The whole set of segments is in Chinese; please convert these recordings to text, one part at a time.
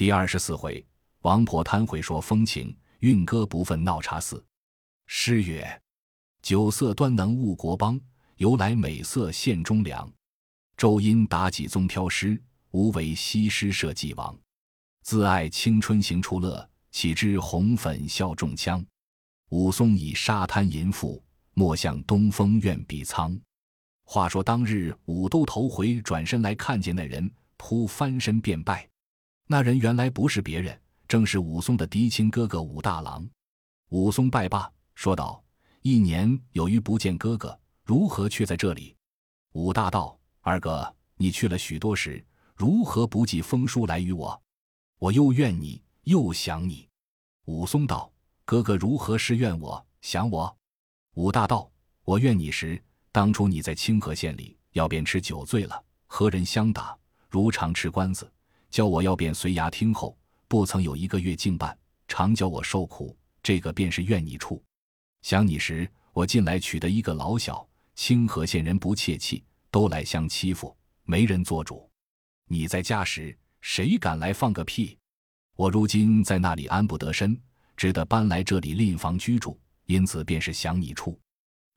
第二十四回，王婆贪会说风情，运歌不忿闹茶肆。诗曰：酒色端能误国邦，由来美色献忠良。周因妲己宗挑诗，无为西施设计王。自爱青春行出乐，岂知红粉笑中枪。武松以沙滩淫妇，莫向东风怨比苍。话说当日武都头回转身来看见那人，扑翻身便拜。那人原来不是别人，正是武松的嫡亲哥哥武大郎。武松拜罢，说道：“一年有余不见哥哥，如何却在这里？”武大道：“二哥，你去了许多时，如何不寄封书来与我？我又怨你，又想你。”武松道：“哥哥如何是怨我想我？”武大道：“我怨你时，当初你在清河县里要便吃酒醉了，和人相打，如常吃官司。”教我要便随衙听候，不曾有一个月敬办，常教我受苦，这个便是怨你处。想你时，我近来娶得一个老小，清河县人不怯气，都来相欺负，没人做主。你在家时，谁敢来放个屁？我如今在那里安不得身，只得搬来这里另房居住，因此便是想你处。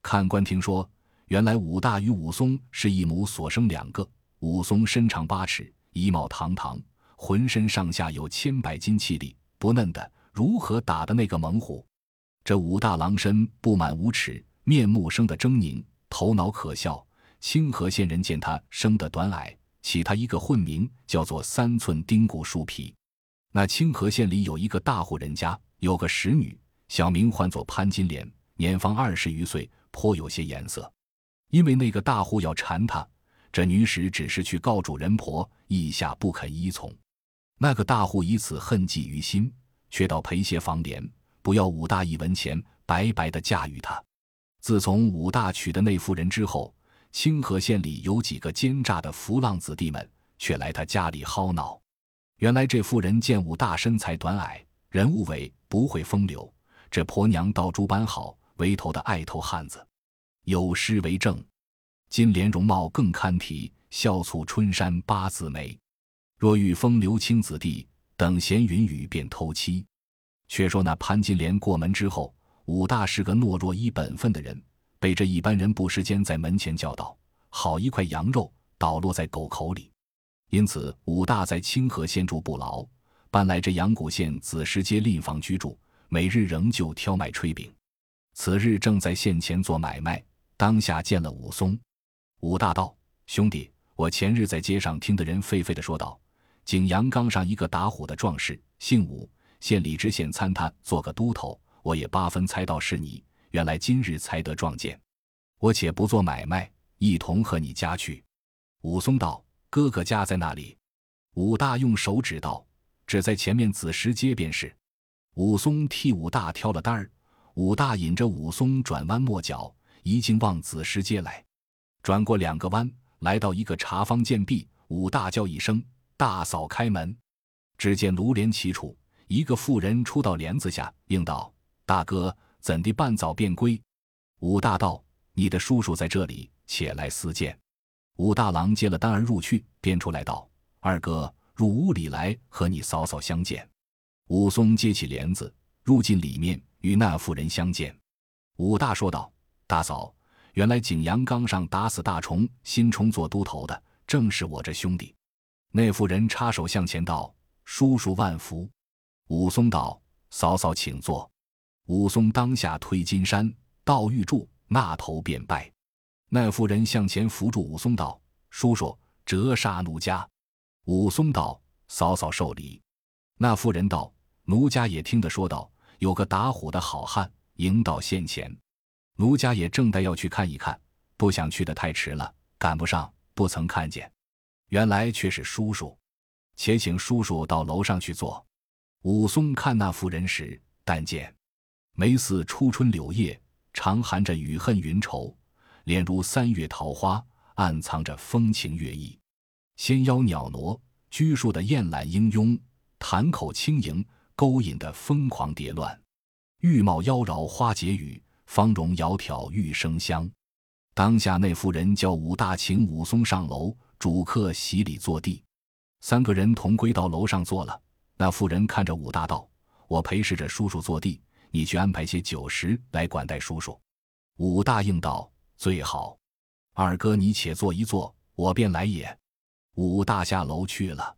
看官听说，原来武大与武松是一母所生两个，武松身长八尺。衣帽堂堂，浑身上下有千百斤气力，不嫩的如何打的那个猛虎？这武大郎身不满五尺，面目生得狰狞，头脑可笑。清河县人见他生得短矮，起他一个混名，叫做三寸丁骨树皮。那清河县里有一个大户人家，有个使女，小名唤作潘金莲，年方二十余岁，颇有些颜色。因为那个大户要缠她。这女使只是去告主人婆，意下不肯依从。那个大户以此恨记于心，却到陪些房帘，不要武大一文钱，白白的嫁与他。自从武大娶的那妇人之后，清河县里有几个奸诈的浮浪子弟们，却来他家里薅恼。原来这妇人见武大身材短矮，人物伟，不会风流。这婆娘倒诸般好，为头的爱头汉子，有诗为证。金莲容貌更堪提，笑蹙春山八字眉。若遇风流青子弟，等闲云雨便偷妻。却说那潘金莲过门之后，武大是个懦弱依本分的人，被这一般人不时间在门前叫道：“好一块羊肉倒落在狗口里。”因此武大在清河县住不牢，搬来这阳谷县子时街另房居住，每日仍旧挑卖炊饼。此日正在县前做买卖，当下见了武松。武大道兄弟，我前日在街上听的人沸沸的说道：景阳冈上一个打虎的壮士，姓武，县里知县参他做个都头。我也八分猜到是你，原来今日才得撞见。我且不做买卖，一同和你家去。武松道：哥哥家在那里？武大用手指道：只在前面子时街便是。武松替武大挑了担儿，武大引着武松转弯抹角，一径往子时街来。转过两个弯，来到一个茶坊见壁，武大叫一声：“大嫂，开门！”只见炉帘齐处，一个妇人出到帘子下，应道：“大哥，怎地半早便归？”武大道：“你的叔叔在这里，且来私见。”武大郎接了单儿入去，便出来道：“二哥，入屋里来，和你嫂嫂相见。”武松接起帘子，入进里面，与那妇人相见。武大说道：“大嫂。”原来景阳冈上打死大虫，新冲做都头的，正是我这兄弟。那妇人插手向前道：“叔叔万福。”武松道：“嫂嫂请坐。”武松当下推金山，道玉柱，那头便拜。那妇人向前扶住武松道：“叔叔，折杀奴家。”武松道：“嫂嫂受礼。”那妇人道：“奴家也听得说道，有个打虎的好汉迎到县前。”奴家也正待要去看一看，不想去的太迟了，赶不上，不曾看见。原来却是叔叔，且请叔叔到楼上去坐。武松看那妇人时，但见眉似初春柳叶，常含着雨恨云愁；脸如三月桃花，暗藏着风情月意。纤腰袅娜，拘束的艳懒英慵；潭口轻盈，勾引的疯狂蝶乱。玉貌妖娆花解语。芳容窈窕玉生香，当下那妇人叫武大请武松上楼，主客洗礼坐地。三个人同归到楼上坐了。那妇人看着武大道：“我陪侍着叔叔坐地，你去安排些酒食来管待叔叔。”武大应道：“最好。”二哥，你且坐一坐，我便来也。武大下楼去了。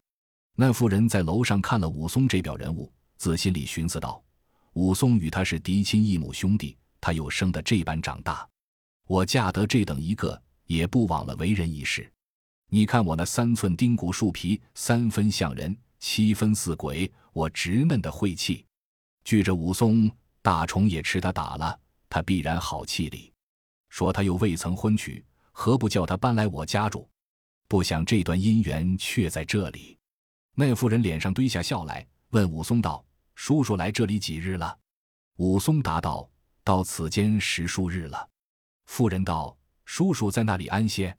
那妇人在楼上看了武松这表人物，自心里寻思道：“武松与他是嫡亲异母兄弟，他又生得这般长大，我嫁得这等一个，也不枉了为人一世。你看我那三寸丁骨树皮，三分像人，七分似鬼，我直嫩的晦气。据着武松，大虫也吃他打了，他必然好气力。说他又未曾婚娶，何不叫他搬来我家住？不想这段姻缘却在这里。”那妇人脸上堆下笑来，问武松道：“叔叔来这里几日了？”武松答道：“到此间十数日了。”妇人道：“叔叔在那里安歇？”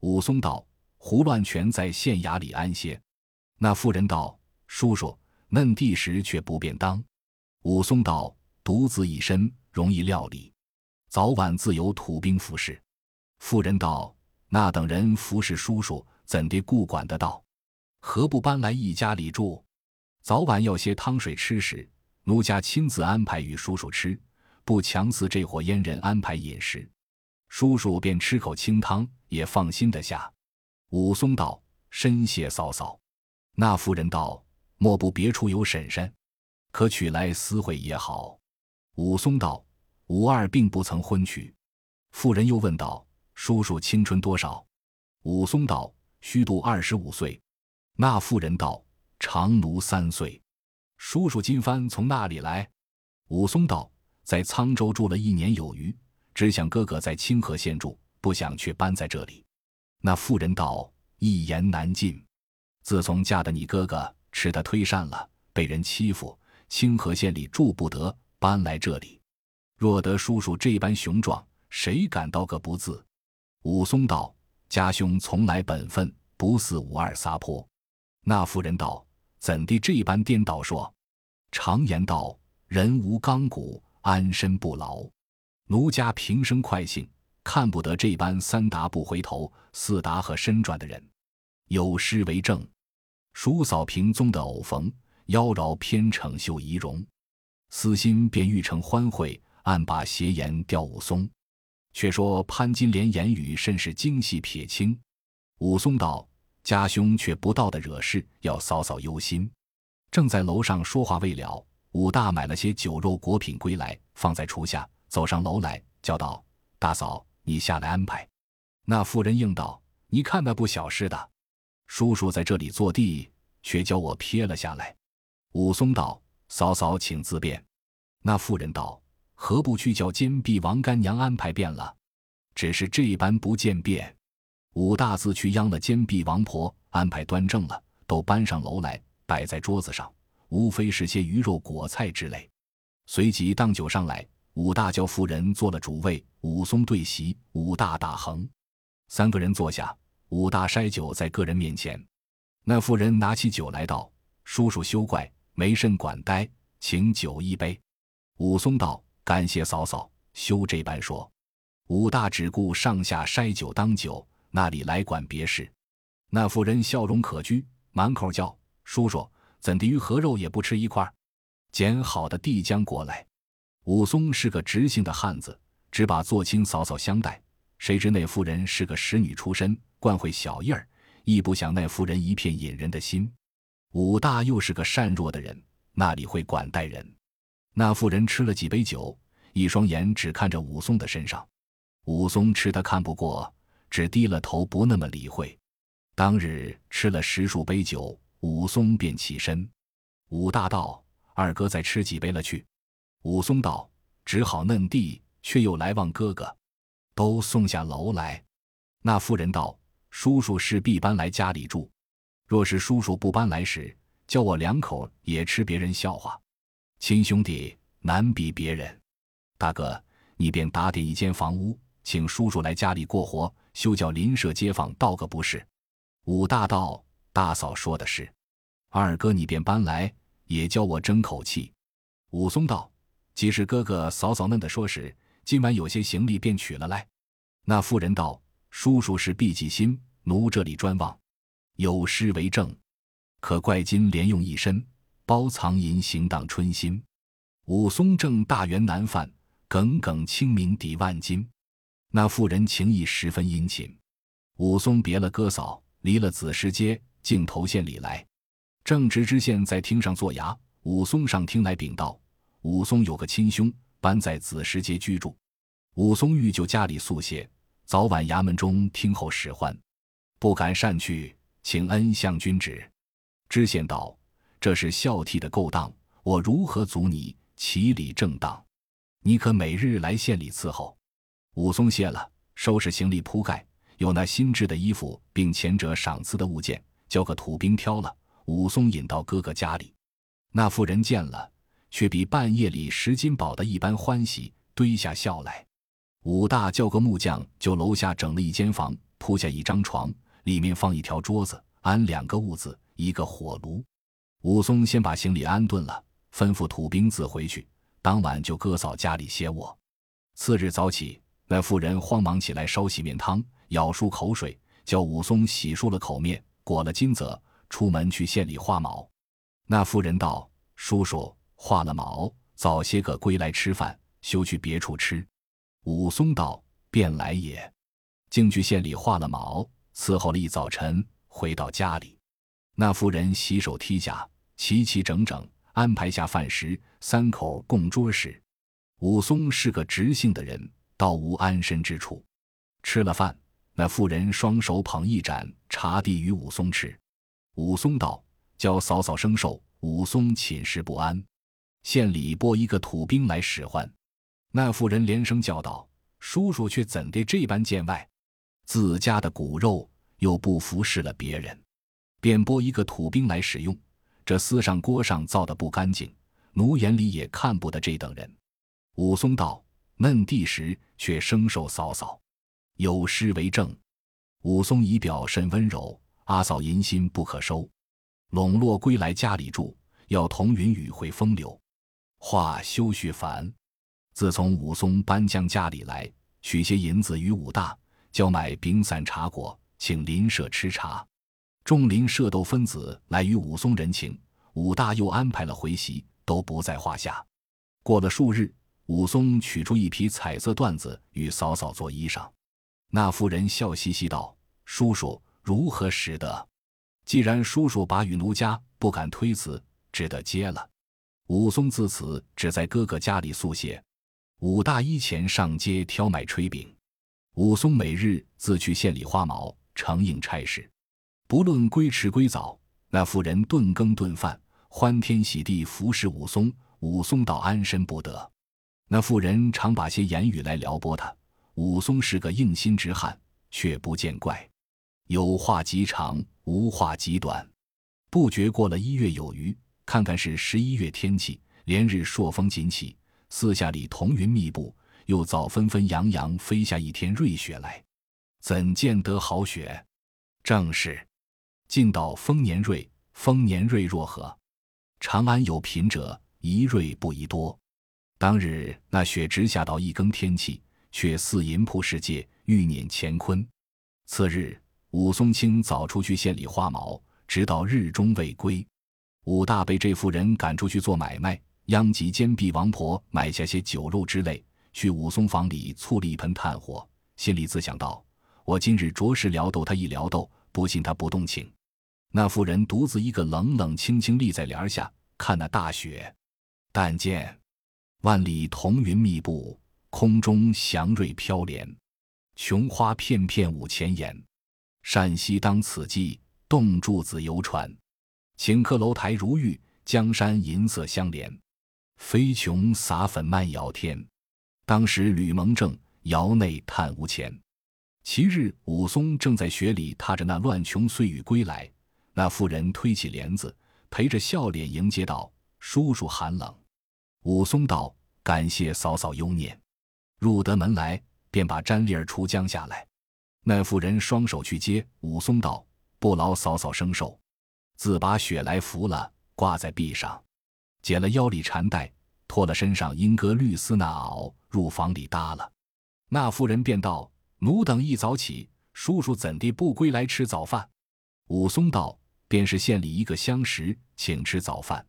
武松道：“胡乱全在县衙里安歇。”那妇人道：“叔叔嫩地时却不便当。”武松道：“独自一身，容易料理，早晚自有土兵服侍。”妇人道：“那等人服侍叔叔，怎地顾管得到？”何不搬来一家里住？早晚要些汤水吃时，奴家亲自安排与叔叔吃，不强似这伙阉人安排饮食。叔叔便吃口清汤，也放心的下。武松道：“深谢嫂嫂。”那妇人道：“莫不别处有婶婶，可取来私会也好。”武松道：“武二并不曾婚娶。”妇人又问道：“叔叔青春多少？”武松道：“虚度二十五岁。”那妇人道：“长奴三岁，叔叔金帆从那里来？”武松道：“在沧州住了一年有余，只想哥哥在清河县住，不想却搬在这里。”那妇人道：“一言难尽。自从嫁的你哥哥吃的忒善了，被人欺负，清河县里住不得，搬来这里。若得叔叔这般雄壮，谁敢道个不字？”武松道：“家兄从来本分，不似武二撒泼。”那妇人道：“怎地这般颠倒说？常言道，人无刚骨，安身不牢。奴家平生快性，看不得这般三达不回头，四达和身转的人。有诗为证：叔嫂平宗的偶逢，妖娆偏逞秀仪容。私心便欲成欢会，暗把邪言吊武松。却说潘金莲言语甚是精细撇清。武松道。”家兄却不到的惹事，要嫂嫂忧心。正在楼上说话未了，武大买了些酒肉果品归来，放在厨下，走上楼来，叫道：“大嫂，你下来安排。”那妇人应道：“你看那不小事的，叔叔在这里坐地，却叫我撇了下来。”武松道：“嫂嫂请自便。”那妇人道：“何不去叫监壁王干娘安排便了？只是这般不见便。”武大自去央了监壁王婆，安排端正了，都搬上楼来，摆在桌子上，无非是些鱼肉果菜之类。随即当酒上来，武大叫妇人做了主位，武松对席，武大打横，三个人坐下，武大筛酒在个人面前。那妇人拿起酒来道：“叔叔休怪，没甚管待，请酒一杯。”武松道：“感谢嫂嫂，休这般说。”武大只顾上下筛酒当酒。那里来管别事？那妇人笑容可掬，满口叫：“叔叔，怎的鱼和肉也不吃一块？捡好的递将过来。”武松是个直性的汉子，只把做亲嫂嫂相待。谁知那妇人是个使女出身，惯会小意儿，亦不想那妇人一片引人的心。武大又是个善弱的人，那里会管待人？那妇人吃了几杯酒，一双眼只看着武松的身上。武松吃的看不过。只低了头，不那么理会。当日吃了十数杯酒，武松便起身。武大道：“二哥再吃几杯了去。”武松道：“只好嫩地，却又来望哥哥，都送下楼来。”那妇人道：“叔叔势必搬来家里住。若是叔叔不搬来时，叫我两口也吃别人笑话。亲兄弟难比别人。大哥，你便打点一间房屋，请叔叔来家里过活。”休叫邻舍街坊道个不是。武大道大嫂说的是，二哥你便搬来，也教我争口气。武松道：即是哥哥嫂嫂嫩的说时，今晚有些行李便取了来。那妇人道：叔叔是必记心，奴这里专望。有诗为证：可怪今连用一身，包藏银行当春心。武松正大员难犯，耿耿清明抵万金。那妇人情意十分殷勤。武松别了哥嫂，离了子时街，径投县里来。正值知县在厅上坐衙，武松上厅来禀道：武松有个亲兄，搬在子时街居住。武松欲就家里宿歇，早晚衙门中听候使唤，不敢擅去，请恩相君旨。知县道：“这是孝悌的勾当，我如何阻你？其理正当，你可每日来县里伺候。”武松谢了，收拾行李铺盖，有那新制的衣服，并前者赏赐的物件，叫个土兵挑了。武松引到哥哥家里，那妇人见了，却比半夜里拾金宝的一般欢喜，堆下笑来。武大叫个木匠，就楼下整了一间房，铺下一张床，里面放一条桌子，安两个屋子，一个火炉。武松先把行李安顿了，吩咐土兵自回去。当晚就哥嫂家里歇卧。次日早起，那妇人慌忙起来烧洗面汤，舀漱口水，叫武松洗漱了口面，裹了金泽，出门去县里画毛。那妇人道：“叔叔画了毛，早些个归来吃饭，休去别处吃。”武松道：“便来也。”竟去县里画了毛，伺候了一早晨，回到家里，那妇人洗手剔甲，齐齐整整安排下饭食，三口共桌时，武松是个直性的人，倒无安身之处。吃了饭，那妇人双手捧一盏茶递与武松吃。武松道：“教嫂嫂生寿。”武松寝食不安，县里拨一个土兵来使唤。那妇人连声叫道：“叔叔却怎地这般见外？自家的骨肉又不服侍了别人，便拨一个土兵来使用。这厮上锅上造的不干净，奴眼里也看不得这等人。”武松道：“嫩地时却生受嫂嫂，有诗为证。”武松仪表甚温柔，阿嫂淫心不可收。笼络归来家里住，要同云雨会风流。话休叙烦。自从武松搬将家里来，取些银子与武大，叫买饼散茶果，请邻舍吃茶。众邻舍斗分子来与武松人情，武大又安排了回席，都不在话下。过了数日，武松取出一匹彩色缎子与嫂嫂做衣裳。那妇人笑嘻嘻道：“叔叔如何使得？既然叔叔把与奴家，不敢推辞，只得接了。”武松自此只在哥哥家里宿歇。武大一前上街挑买炊饼，武松每日自去县里花毛承应差事，不论归迟归早，那妇人顿羹顿饭，欢天喜地服侍武松，武松倒安身不得。那妇人常把些言语来撩拨他，武松是个硬心直汉，却不见怪，有话极长，无话极短，不觉过了一月有余，看看是十一月天气，连日朔风紧起。四下里彤云密布，又早纷纷扬扬飞下一天瑞雪来，怎见得好雪？正是，近到丰年瑞，丰年瑞若何？长安有贫者，一瑞不宜多。当日那雪直下到一更天气，却似银铺世界，欲碾乾坤。次日，武松清早出去县里花毛，直到日中未归。武大被这妇人赶出去做买卖。殃及奸婢王婆买下些酒肉之类，去武松房里簇了一盆炭火，心里自想道：“我今日着实撩逗他一撩逗，不信他不动情。”那妇人独自一个冷冷清清立在帘下，看那大雪。但见万里彤云密布，空中祥瑞飘连，琼花片片舞前沿。善溪当此际，洞柱子游船，顷刻楼台如玉，江山银色相连。飞琼撒粉漫摇天，当时吕蒙正窑内叹无钱。其日，武松正在雪里踏着那乱琼碎玉归来，那妇人推起帘子，陪着笑脸迎接道：“叔叔寒冷。”武松道：“感谢嫂嫂忧念。”入得门来，便把毡笠儿出将下来。那妇人双手去接，武松道：“不劳嫂嫂生受。”自把雪来拂了，挂在壁上。解了腰里缠带，脱了身上莺歌绿丝那袄，入房里搭了。那妇人便道：“奴等一早起，叔叔怎地不归来吃早饭？”武松道：“便是县里一个相识，请吃早饭。”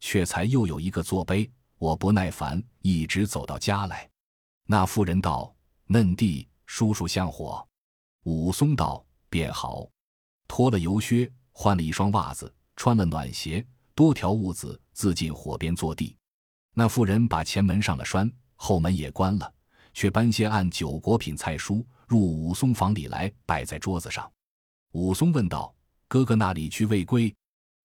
却才又有一个作碑，我不耐烦，一直走到家来。那妇人道：“嫩弟，叔叔像火。”武松道：“便好。”脱了油靴，换了一双袜子，穿了暖鞋，多条褥子，自进火边坐地。那妇人把前门上了栓，后门也关了，却搬些按酒果品菜蔬入武松房里来，摆在桌子上。武松问道：“哥哥那里去未归？”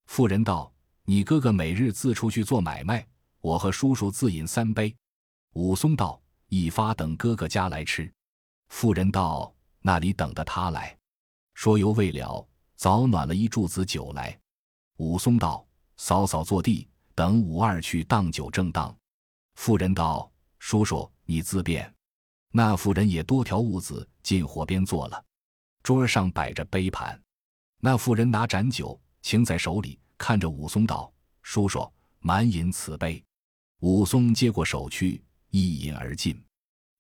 妇人道：“你哥哥每日自出去做买卖，我和叔叔自饮三杯。”武松道：“一发等哥哥家来吃。”妇人道：“那里等的他来。”说犹未了，早暖了一柱子酒来。武松道：“嫂嫂坐地，等武二去当酒正当。”妇人道：“叔叔你自便。”那妇人也多条屋子进火边坐了。桌上摆着杯盘，那妇人拿盏酒擎在手里，看着武松道：“叔叔满饮此杯。”武松接过手去，一饮而尽。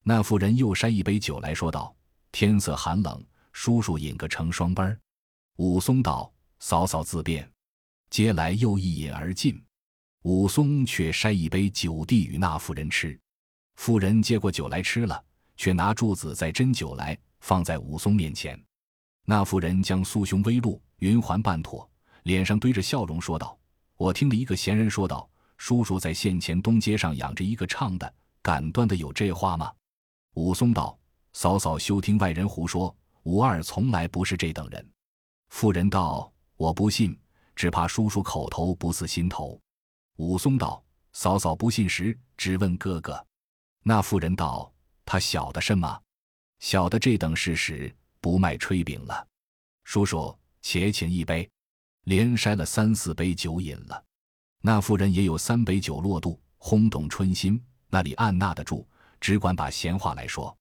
那妇人又筛一杯酒来说道：“天色寒冷，叔叔饮个成双杯。”武松道：“嫂嫂自便。”接来又一饮而尽。武松却筛一杯酒递与那妇人吃。妇人接过酒来吃了，却拿柱子再斟酒来放在武松面前。那妇人将酥胸微露，云环半妥，脸上堆着笑容，说道：“我听了一个闲人说道，叔叔在县前东街上养着一个唱的，敢断的有这话吗？”武松道：“嫂嫂休听外人胡说，武二从来不是这等人。”妇人道：“我不信，只怕叔叔口头不似心头。”武松道：“嫂嫂不信时，只问哥哥。”那妇人道：“他晓得什么？晓得这等事时。”不卖炊饼了，叔叔且请一杯，连筛了三四杯酒饮了。那妇人也有三杯酒落肚，轰动春心，那里按捺得住？只管把闲话来说。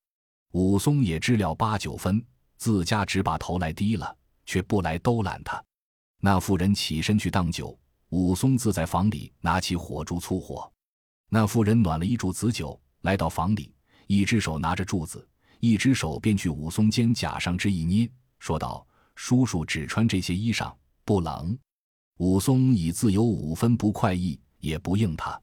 武松也知了八九分，自家只把头来低了，却不来兜揽他。那妇人起身去当酒，武松自在房里拿起火烛粗火。那妇人暖了一柱子酒，来到房里，一只手拿着柱子。一只手便去武松肩胛上之一捏，说道：“叔叔只穿这些衣裳，不冷。”武松已自有五分不快意，也不应他。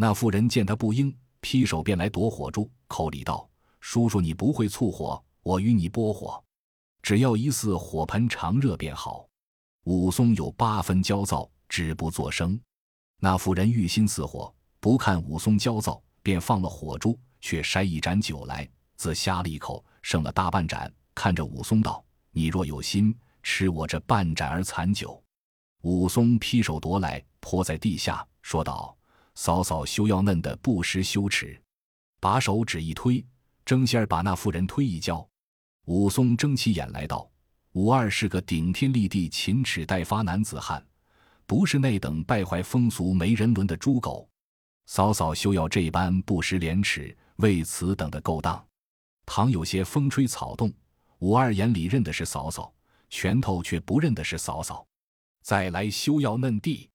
那妇人见他不应，劈手便来夺火柱，口里道：“叔叔你不会促火，我与你拨火，只要一似火盆常热便好。”武松有八分焦躁，止不作声。那妇人欲心似火，不看武松焦躁，便放了火柱，却筛一盏酒来。自呷了一口，剩了大半盏，看着武松道：“你若有心吃我这半盏儿残酒。”武松劈手夺来，泼在地下，说道：“嫂嫂休要嫩的不识羞耻。”把手指一推，争先儿把那妇人推一跤。武松睁起眼来道：“武二是个顶天立地、勤齿待发男子汉，不是那等败坏风俗、没人伦的猪狗。嫂嫂休要这般不识廉耻，为此等的勾当。”倘有些风吹草动，武二眼里认的是嫂嫂，拳头却不认的是嫂嫂。再来休要嫩地。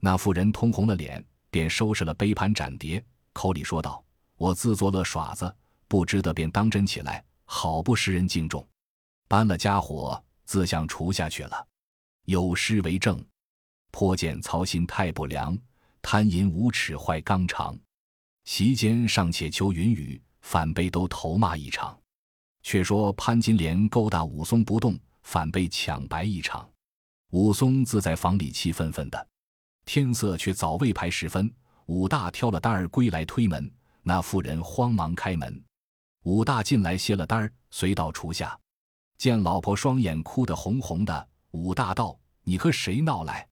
那妇人通红了脸，便收拾了杯盘盏碟，口里说道：“我自作乐耍子，不知得便当真起来，好不识人敬重。”搬了家伙，自向厨下去了。有诗为证：“颇见操心太不良，贪淫无耻坏纲常。席间尚且求云雨。”反被都头骂一场，却说潘金莲勾搭武松不动，反被抢白一场。武松自在房里气愤愤的。天色却早未排时分，武大挑了担儿归来推门，那妇人慌忙开门。武大进来歇了担儿，随到厨下，见老婆双眼哭得红红的。武大道：“你和谁闹来？”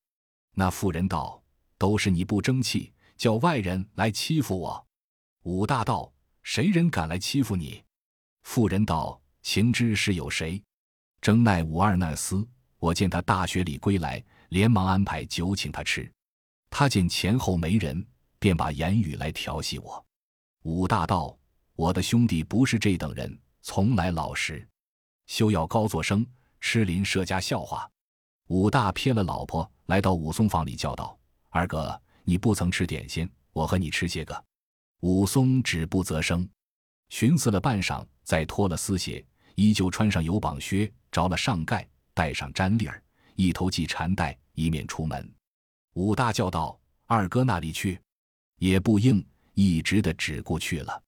那妇人道：“都是你不争气，叫外人来欺负我。”武大道。谁人敢来欺负你？妇人道：“情知是有谁？争奈武二那厮。我见他大学里归来，连忙安排酒请他吃。他见前后没人，便把言语来调戏我。武大道：我的兄弟不是这等人，从来老实，休要高作声，吃邻舍家笑话。”武大瞥了老婆，来到武松房里叫道：“二哥，你不曾吃点心，我和你吃些个。”武松止不择声，寻思了半晌，再脱了丝鞋，依旧穿上有绑靴，着了上盖，戴上毡笠儿，一头系缠带，一面出门。武大叫道：“二哥那里去？”也不应，一直的只顾去了。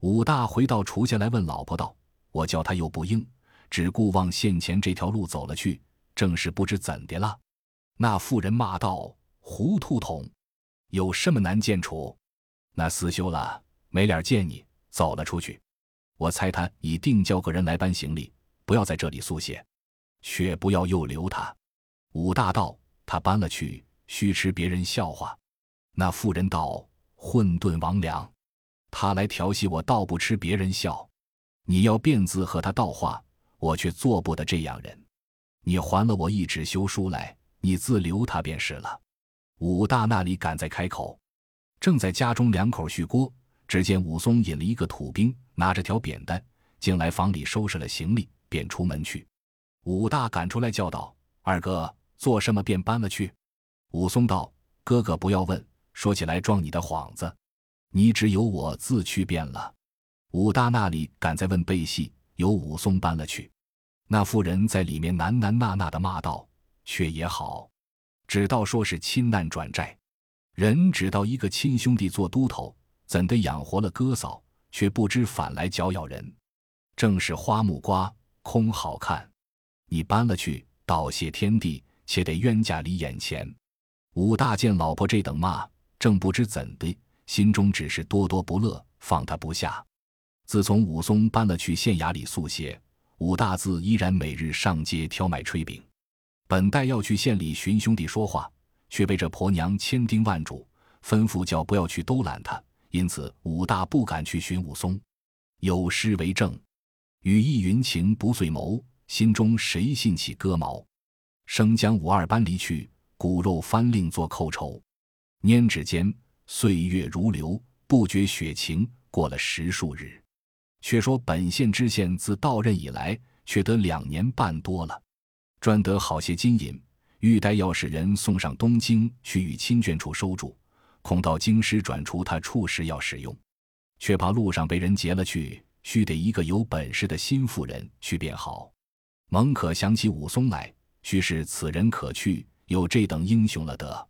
武大回到厨下来，问老婆道：“我叫他又不应，只顾往县前这条路走了去，正是不知怎的了。”那妇人骂道：“糊涂桶，有什么难见处？那厮休了，没脸见你，走了出去。我猜他已定叫个人来搬行李，不要在这里宿歇，却不要又留他。”武大道：“他搬了去，须吃别人笑话。”那妇人道。混沌王良，他来调戏我，倒不吃别人笑。你要辩字和他道话，我却做不得这样人。你还了我一纸休书来，你自留他便是了。武大那里敢再开口？正在家中两口续锅，只见武松引了一个土兵，拿着条扁担，进来房里收拾了行李，便出门去。武大赶出来叫道：“二哥，做什么便搬了去？”武松道：“哥哥不要问。”说起来装你的幌子，你只有我自去便了。武大那里敢再问背戏，由武松搬了去。那妇人在里面喃喃呐呐的骂道：“却也好，只道说是亲难转债，人只道一个亲兄弟做都头，怎的养活了哥嫂，却不知反来搅咬人。正是花木瓜空好看，你搬了去，倒谢天地，且得冤家离眼前。”武大见老婆这等骂。正不知怎的，心中只是多多不乐，放他不下。自从武松搬了去县衙里宿歇，武大字依然每日上街挑买炊饼。本待要去县里寻兄弟说话，却被这婆娘千叮万嘱，吩咐叫不要去兜揽他，因此武大不敢去寻武松。有诗为证：“羽翼云情不遂谋，心中谁信起割毛？生将武二搬离去，骨肉翻另作寇仇。”拈指间，岁月如流，不觉雪晴。过了十数日，却说本县知县自到任以来，却得两年半多了，专得好些金银，欲待要使人送上东京去与亲眷处收住，恐到京师转出他处时要使用，却怕路上被人劫了去，须得一个有本事的新妇人去便好。蒙可想起武松来，须是此人可去，有这等英雄了得。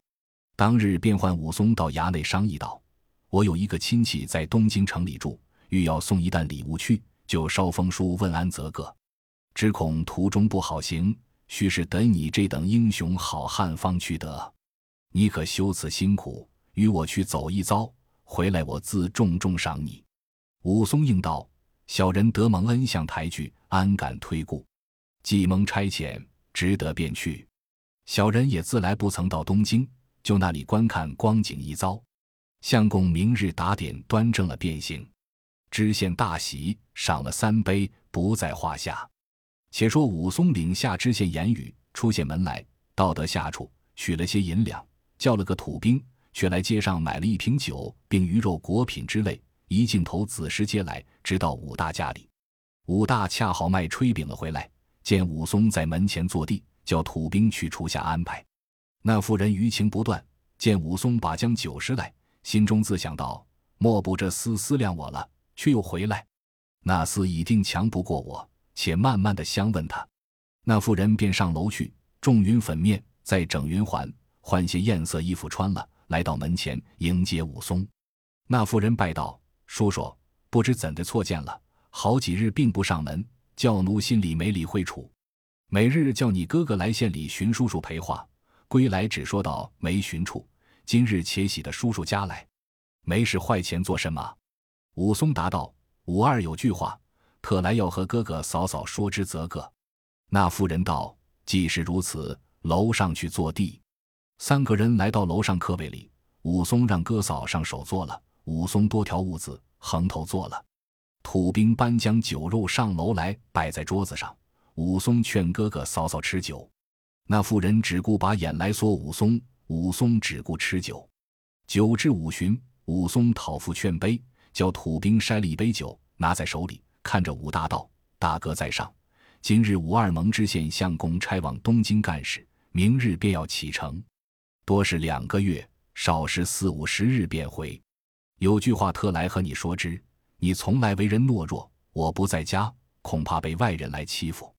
当日便唤武松到衙内商议道：“我有一个亲戚在东京城里住，欲要送一担礼物去，就捎封书问安则个。只恐途中不好行，须是等你这等英雄好汉方去得。你可休此辛苦，与我去走一遭，回来我自重重赏你。”武松应道：“小人得蒙恩相抬举，安敢推故？既蒙差遣，值得便去。小人也自来不曾到东京。”就那里观看光景一遭，相公明日打点端正了便行。知县大喜，赏了三杯，不在话下。且说武松领下知县言语，出县门来，到得下处，取了些银两，叫了个土兵，却来街上买了一瓶酒，并鱼肉果品之类，一镜头子时接来，直到武大家里。武大恰好卖炊饼了回来，见武松在门前坐地，叫土兵去厨下安排。那妇人余情不断，见武松把将酒食来，心中自想道：“莫不这厮思量我了，却又回来。那厮一定强不过我，且慢慢的相问他。”那妇人便上楼去，重云粉面，再整云环，换些艳色衣服穿了，来到门前迎接武松。那妇人拜道：“叔叔，不知怎的错见了，好几日并不上门，叫奴心里没理会处。每日叫你哥哥来县里寻叔叔陪话。”归来只说道没寻处，今日且喜的叔叔家来，没使坏钱做什么？武松答道：“武二有句话，特来要和哥哥嫂嫂说之则个。”那妇人道：“既是如此，楼上去坐地。”三个人来到楼上客位里，武松让哥嫂上手坐了，武松多条物子横头坐了。土兵搬将酒肉上楼来摆在桌子上，武松劝哥哥嫂嫂吃酒。那妇人只顾把眼来缩武松，武松只顾吃酒。酒至五巡，武松讨父劝杯，叫土兵筛了一杯酒，拿在手里，看着武大道：“大哥在上，今日武二蒙知县相公差往东京干事，明日便要启程，多是两个月，少是四五十日便回。有句话特来和你说之：你从来为人懦弱，我不在家，恐怕被外人来欺负。”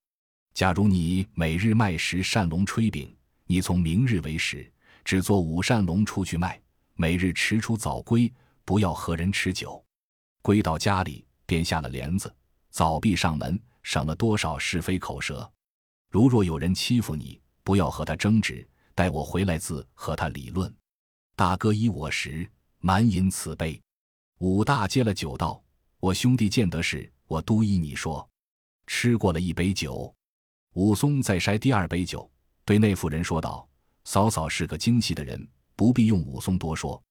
假如你每日卖十扇龙炊饼，你从明日为始，只做五扇龙出去卖，每日迟出早归，不要和人吃酒。归到家里，便下了帘子，早闭上门，省了多少是非口舌。如若有人欺负你，不要和他争执，待我回来自和他理论。大哥依我时，满饮此杯。武大接了酒道：“我兄弟见得是，我都依你说。”吃过了一杯酒，武松再筛第二杯酒，对那妇人说道：“嫂嫂是个精细的人，不必用武松多说。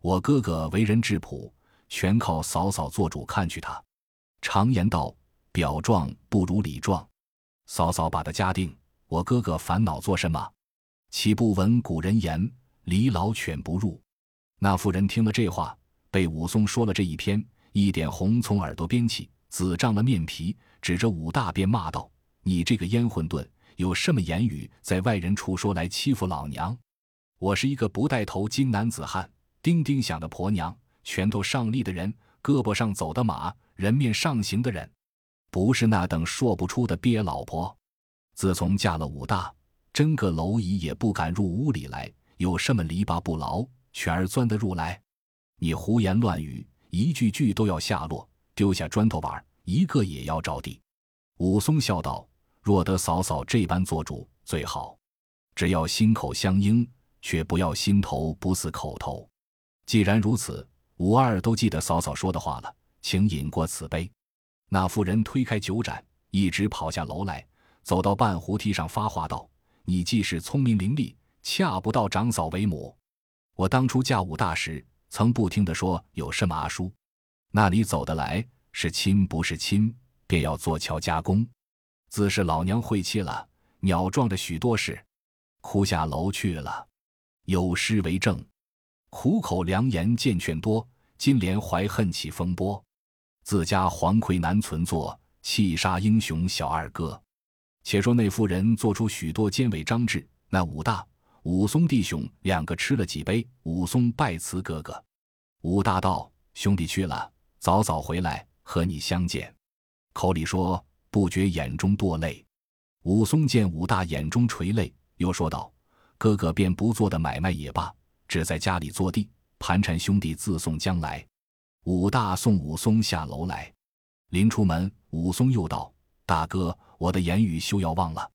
我哥哥为人质朴。”全靠嫂嫂做主看去他。常言道：“表壮不如里壮。”嫂嫂把他家定，我哥哥烦恼做什么？岂不闻古人言：“离老犬不入。”那妇人听了这话，被武松说了这一篇，一点红从耳朵边起，紫胀了面皮，指着武大便骂道：“你这个烟混沌，有什么言语在外人处说来欺负老娘？我是一个不带头金男子汉，叮叮响的婆娘。”拳头上立的人，胳膊上走的马，人面上行的人，不是那等说不出的鳖老婆。自从嫁了武大，真个蝼蚁也不敢入屋里来。有什么篱笆不牢，犬儿钻得入来？你胡言乱语，一句句都要下落。丢下砖头板，一个也要着地。武松笑道：“若得嫂嫂这般做主，最好。只要心口相应，却不要心头不似口头。既然如此。”五二都记得嫂嫂说的话了，请饮过此杯。那妇人推开酒盏，一直跑下楼来，走到半湖梯上发话道：“你既是聪明伶俐，恰不到长嫂为母。我当初嫁武大时，曾不听的说有什么阿叔，那里走得来？是亲不是亲，便要做桥加工。自是老娘晦气了，鸟撞着许多事，哭下楼去了。有诗为证。”苦口良言见劝多，金莲怀恨起风波。自家黄魁难存坐，气杀英雄小二哥。且说那妇人做出许多奸伪张志，那武大、武松弟兄两个吃了几杯，武松拜辞哥哥。武大道：“兄弟去了，早早回来和你相见。”口里说，不觉眼中堕泪。武松见武大眼中垂泪，又说道：“哥哥便不做的买卖也罢。”只在家里坐地盘缠兄弟自送将来，武大送武松下楼来，临出门，武松又道：“大哥，我的言语休要忘了。”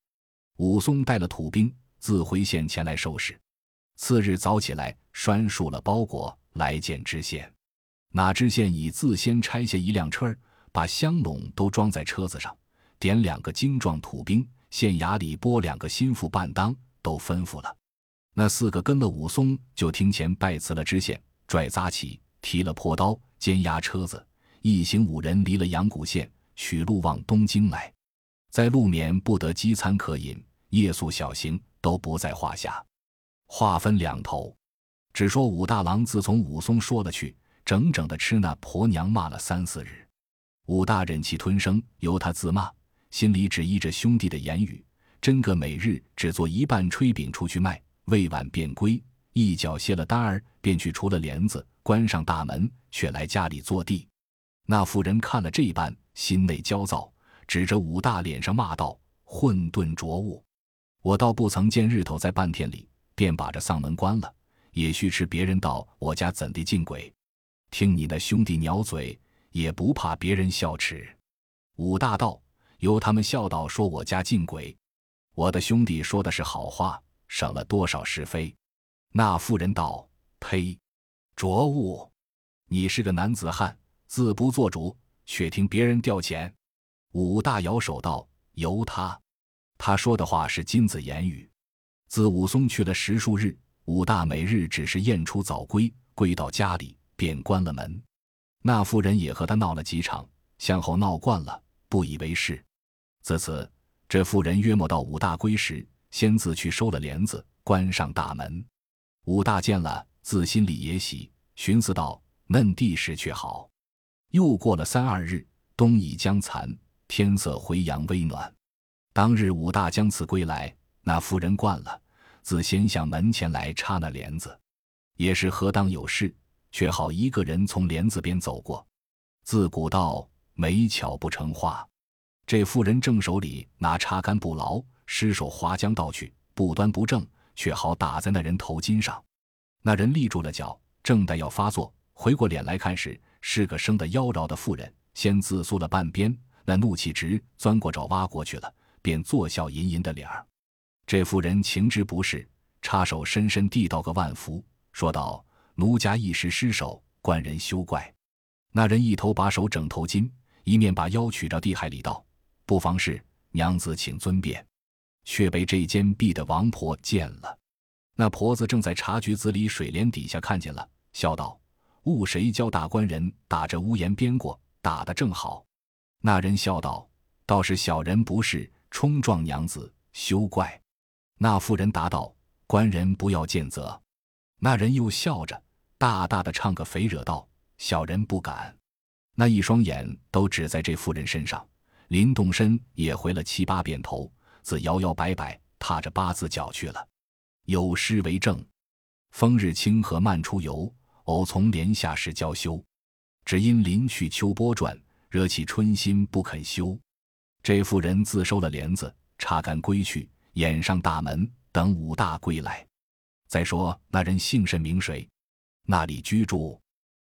武松带了土兵自回县前来收拾。次日早起来，拴束了包裹来见知县。那知县已自先拆下一辆车把香笼都装在车子上，点两个精壮土兵，县衙里拨两个心腹伴当，都吩咐了。那四个跟了武松，就庭前拜辞了知县，拽扎起，提了破刀，监押车子，一行五人离了阳谷县，取路往东京来。在路面不得饥餐可饮，夜宿小行都不在话下。话分两头，只说武大郎自从武松说了去，整整的吃那婆娘骂了三四日。武大忍气吞声，由他自骂，心里只依着兄弟的言语，真个每日只做一半炊饼出去卖。未晚便归，一脚卸了单儿，便去除了帘子，关上大门，却来家里坐地。那妇人看了这般，心内焦躁，指着武大脸上骂道：“混沌浊物！我倒不曾见日头在半天里，便把这丧门关了。也须吃别人到我家怎地进鬼？听你那兄弟鸟嘴，也不怕别人笑耻。”武大道：“由他们笑道说我家进鬼，我的兄弟说的是好话。”省了多少是非？那妇人道：“呸！浊物！你是个男子汉，自不做主，却听别人调遣。”武大摇手道：“由他。他说的话是金子言语。自武松去了十数日，武大每日只是晏出早归，归到家里便关了门。那妇人也和他闹了几场，向后闹惯了，不以为是。自此，这妇人约莫到武大归时。先自去收了帘子，关上大门。武大见了，自心里也喜，寻思道：“嫩地时却好。”又过了三二日，冬已将残，天色回阳微暖。当日武大将此归来，那妇人惯了，自先向门前来插那帘子。也是何当有事，却好一个人从帘子边走过。自古道没巧不成话，这妇人正手里拿插杆不牢。失手划将倒去，不端不正，却好打在那人头巾上。那人立住了脚，正待要发作，回过脸来看时，是个生得妖娆的妇人，先自缩了半边，那怒气直钻过爪挖过去了，便作笑吟吟的脸儿。这妇人情之不是，插手深深递道个万福，说道：“奴家一时失手，官人休怪。”那人一头把手整头巾，一面把腰曲着地海里道：“不妨事，娘子请尊便。”却被这间壁的王婆见了。那婆子正在茶局子里水帘底下看见了，笑道：“误谁教大官人打这屋檐边过，打得正好。”那人笑道：“倒是小人不是，冲撞娘子，休怪。”那妇人答道：“官人不要见责。”那人又笑着，大大的唱个肥惹道：“小人不敢。”那一双眼都指在这妇人身上，林动身也回了七八遍头，自摇摇摆摆踏着八字脚去了。有诗为证：“风日清河漫出游，偶从帘下时娇羞。只因临去秋波转，惹起春心不肯休。”这妇人自收了帘子，插杆归去。掩上大门，等武大归来。再说那人姓甚名谁？那里居住？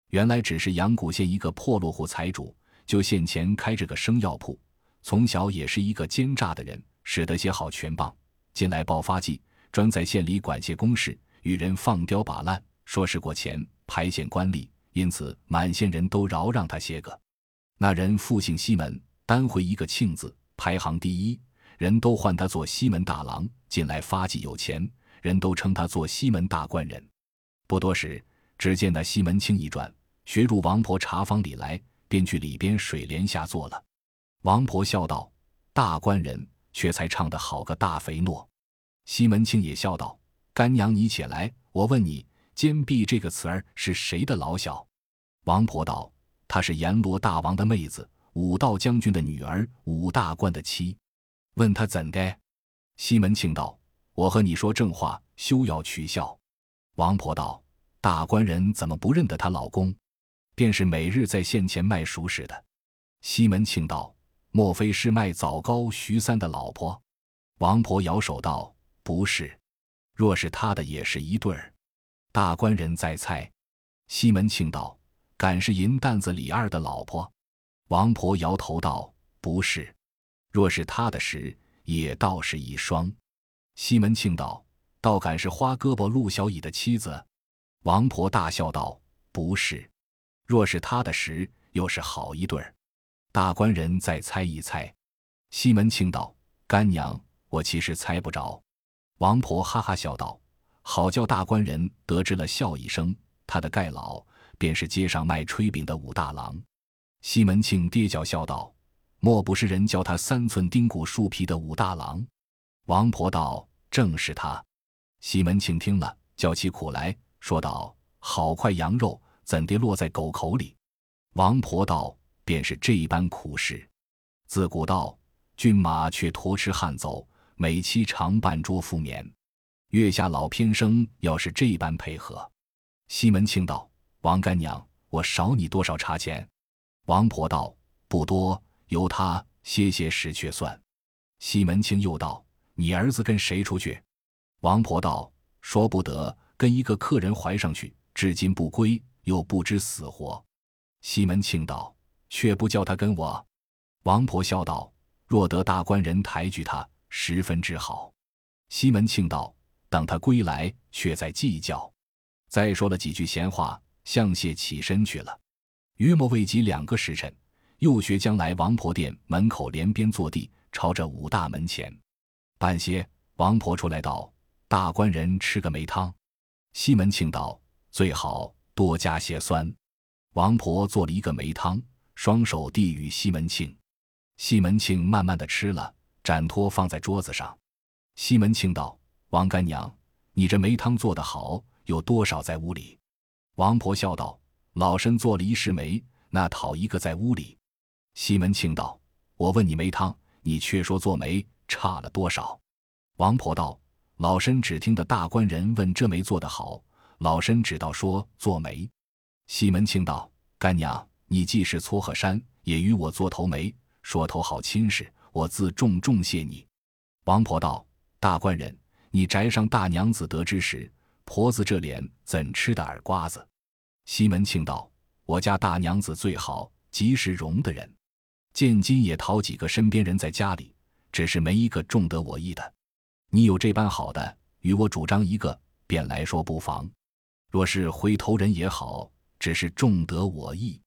原来只是阳谷县一个破落户财主，就县前开着个生药铺。从小也是一个奸诈的人，使得些好拳棒。近来爆发季，专在县里管些公事，与人放刁把烂，说是过钱排县官吏，因此满县人都饶让他些个。那人复姓西门，单回一个庆字，排行第一。人都唤他做西门大郎，近来发迹有钱，人都称他做西门大官人。不多时，只见那西门庆一转，学入王婆茶坊里来，便去里边水帘下坐了。王婆笑道：“大官人却才唱得好个大肥诺。”西门庆也笑道：“干娘你且来，我问你，坚壁这个词儿是谁的老小？”王婆道：“她是阎罗大王的妹子，武道将军的女儿，武大官的妻。”问他怎的？西门庆道：“我和你说正话，休要取笑。”王婆道：“大官人怎么不认得她老公？便是每日在县前卖熟食的。”西门庆道：“莫非是卖枣糕徐三的老婆？”王婆摇手道：“不是，若是他的，也是一对儿。”大官人在猜。西门庆道：“敢是银担子李二的老婆？”王婆摇头道：“不是。”若是他的时，也倒是一双。西门庆道：“倒敢是花胳膊陆小乙的妻子。”王婆大笑道：“不是。若是他的时，又是好一对儿。”大官人再猜一猜。西门庆道：“干娘，我其实猜不着。”王婆哈哈笑道：“好叫大官人得知了，笑一声。他的盖老便是街上卖炊饼的武大郎。”西门庆跌脚笑道。莫不是人教他三寸丁骨树皮的武大郎？王婆道：“正是他。”西门庆听了，叫起苦来说道：“好块羊肉，怎地落在狗口里？”王婆道：“便是这一般苦事。自古道，骏马却驮吃汉走，每期常伴桌敷眠。月下老偏生，要是这般配合。”西门庆道：“王干娘，我少你多少茶钱？”王婆道：“不多。”由他歇歇时却算。西门庆又道：“你儿子跟谁出去？”王婆道：“说不得，跟一个客人怀上去，至今不归，又不知死活。”西门庆道：“却不叫他跟我。”王婆笑道：“若得大官人抬举他，十分之好。”西门庆道：“等他归来，却再计较。”再说了几句闲话，向谢起身去了。约莫未及两个时辰。又学将来王婆店门口连边坐地，朝着武大门前。半歇，王婆出来道：“大官人吃个梅汤。”西门庆道：“最好多加些酸。”王婆做了一个梅汤，双手递与西门庆。西门庆慢慢的吃了，盏托放在桌子上。西门庆道：“王干娘，你这梅汤做得好，有多少在屋里？”王婆笑道：“老身做了一世梅，那讨一个在屋里。”西门庆道：“我问你梅汤，你却说做梅差了多少？”王婆道：“老身只听得大官人问这梅做得好，老身只道说做梅。”西门庆道：“干娘，你既是撮合山，也与我做头媒，说头好亲事，我自重重谢你。”王婆道：“大官人，你宅上大娘子得知时，婆子这脸怎吃的耳瓜子？”西门庆道：“我家大娘子最好，即是容的人。见今也讨几个身边人在家里，只是没一个中得我意的。你有这般好的，与我主张一个，便来说不妨。若是回头人也好，只是中得我意。”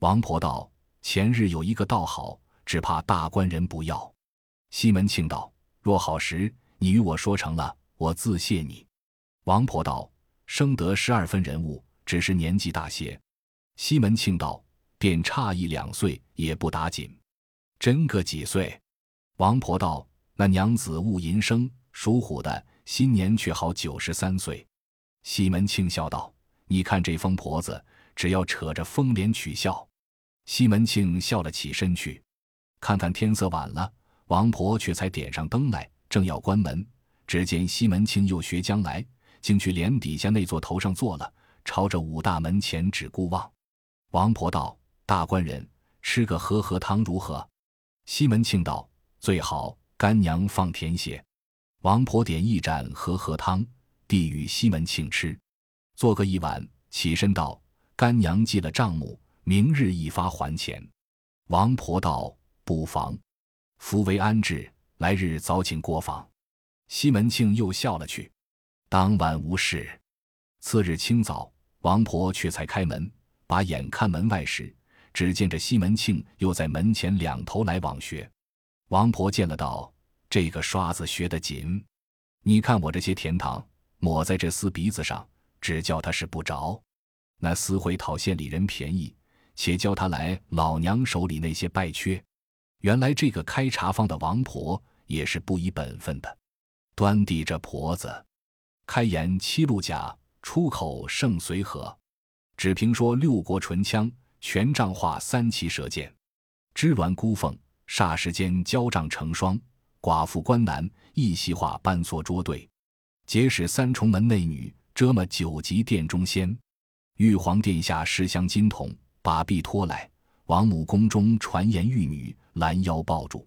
王婆道：“前日有一个倒好，只怕大官人不要。”西门庆道：“若好时，你与我说成了，我自谢你。”王婆道：“生得十二分人物，只是年纪大些。”西门庆道：“便差一两岁，也不打紧。真个几岁？”王婆道：“那娘子戊寅生，属虎的，新年却好九十三岁。”西门庆笑道：“你看这疯婆子，只要扯着风帘取笑。”西门庆笑了，起身去，看看天色晚了。王婆却才点上灯来，正要关门，只见西门庆又学将来，竟去帘底下那座头上坐了，朝着武大门前只顾望。王婆道：“大官人，吃个和合汤如何？”西门庆道：“最好，干娘放甜些。”王婆点一盏和合汤，递与西门庆吃，做个一碗，起身道：“干娘记了账目，明日一发还钱。”王婆道：“不妨。”福为安置，来日早请过访。西门庆又笑了去。当晚无事。次日清早，王婆却才开门，把眼看门外时，只见着西门庆又在门前两头来往学。王婆见了道：“这个刷子学得紧，你看我这些甜糖抹在这厮鼻子上，只叫他是不着。那厮会讨县里人便宜，且教他来老娘手里那些败缺。”原来这个开茶坊的王婆也是不依本分的，端地着婆子，开言七路甲，出口胜随和，只凭说六国唇枪，全仗画三奇舌剑，织鸾孤凤，霎时间交帐成双，寡妇关男一席话班梭捉对，结使三重门内女遮么九级殿中仙，玉皇殿下十香金桶把臂拖来。王母宫中传言玉女拦腰抱住，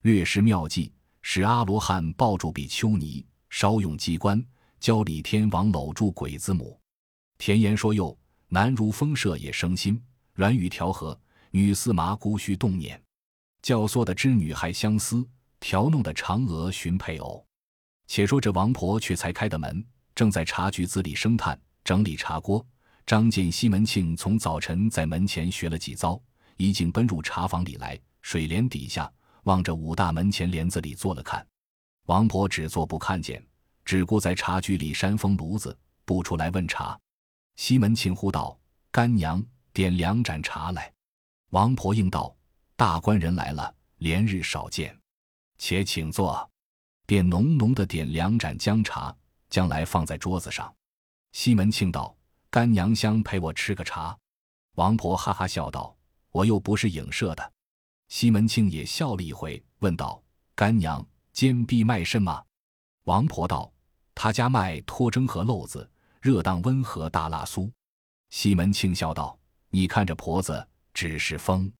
略施妙计，使阿罗汉抱住比丘尼，稍用机关，教李天王搂住鬼子母。甜言说诱，男如风射也生心；软语调和，女似麻姑须动念。教唆的织女还相思，调弄的嫦娥寻配偶。且说这王婆却才开的门，正在茶局子里生炭整理茶锅。张见西门庆从早晨在门前学了几遭。一径奔入茶房里来，水帘底下望着武大门前帘子里坐了看。王婆只坐不看见，只顾在茶局里扇风炉子，不出来问茶。西门庆呼道：“干娘，点两盏茶来。”王婆应道：“大官人来了，连日少见，且请坐。”便浓浓的点两盏姜茶，将来放在桌子上。西门庆道：“干娘相陪我吃个茶。”王婆哈哈笑道。我又不是影射的，西门庆也笑了一回，问道：“干娘，坚壁卖甚吗？”王婆道：“他家卖脱蒸和漏子，热当温和大辣酥。”西门庆笑道：“你看这婆子只是疯。”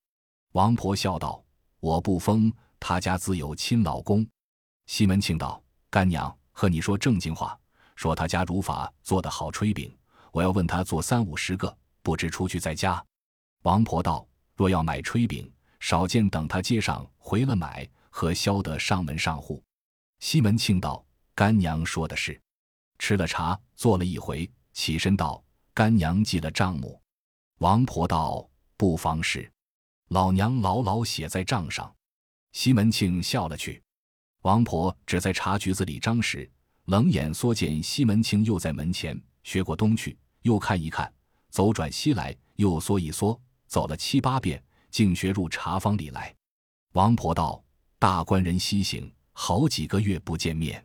王婆笑道：“我不疯，他家自有亲老公。”西门庆道：“干娘和你说正经话，说他家如法做的好炊饼，我要问他做三五十个，不知出去在家。”王婆道。若要买炊饼，少见等他街上回了买，和消得上门上户。西门庆道：“干娘说的是。”吃了茶，坐了一回，起身道：“干娘记了账目。”王婆道：“不妨事，老娘牢牢写在账上。”西门庆笑了去。王婆只在茶局子里张时，冷眼缩见西门庆又在门前学过东去，又看一看，走转西来，又缩一缩。走了七八遍，竟学入茶坊里来。王婆道：“大官人西行，好几个月不见面。”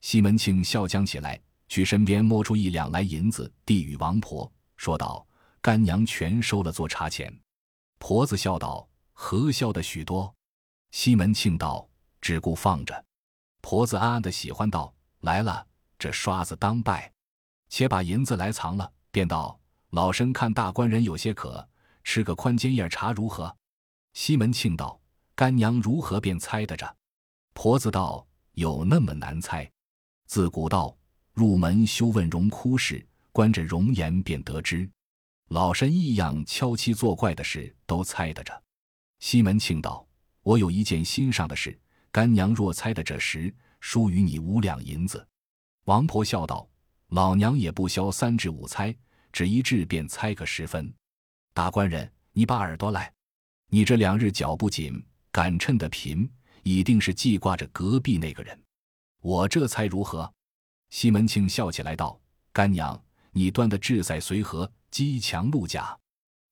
西门庆笑将起来，去身边摸出一两来银子，递与王婆，说道：“干娘全收了做茶钱。”婆子笑道：“何笑的许多？”西门庆道：“只顾放着。”婆子暗暗的喜欢道：“来了，这刷子当拜，且把银子来藏了。”便道：“老身看大官人有些渴。”吃个宽尖叶茶如何？西门庆道：“干娘如何便猜得着？”婆子道：“有那么难猜？自古道，入门休问荣枯事，观着容颜便得知。老身异样敲妻作怪的事都猜得着。西门庆道：“我有一件心上的事，干娘若猜得这时，输与你五两银子。”王婆笑道：“老娘也不消三至五猜，只一掷便猜个十分。”大官人，你把耳朵来，你这两日脚不紧，赶趁的贫，一定是记挂着隔壁那个人。我这猜如何？西门庆笑起来道：“干娘，你端的志在随和，机强路假。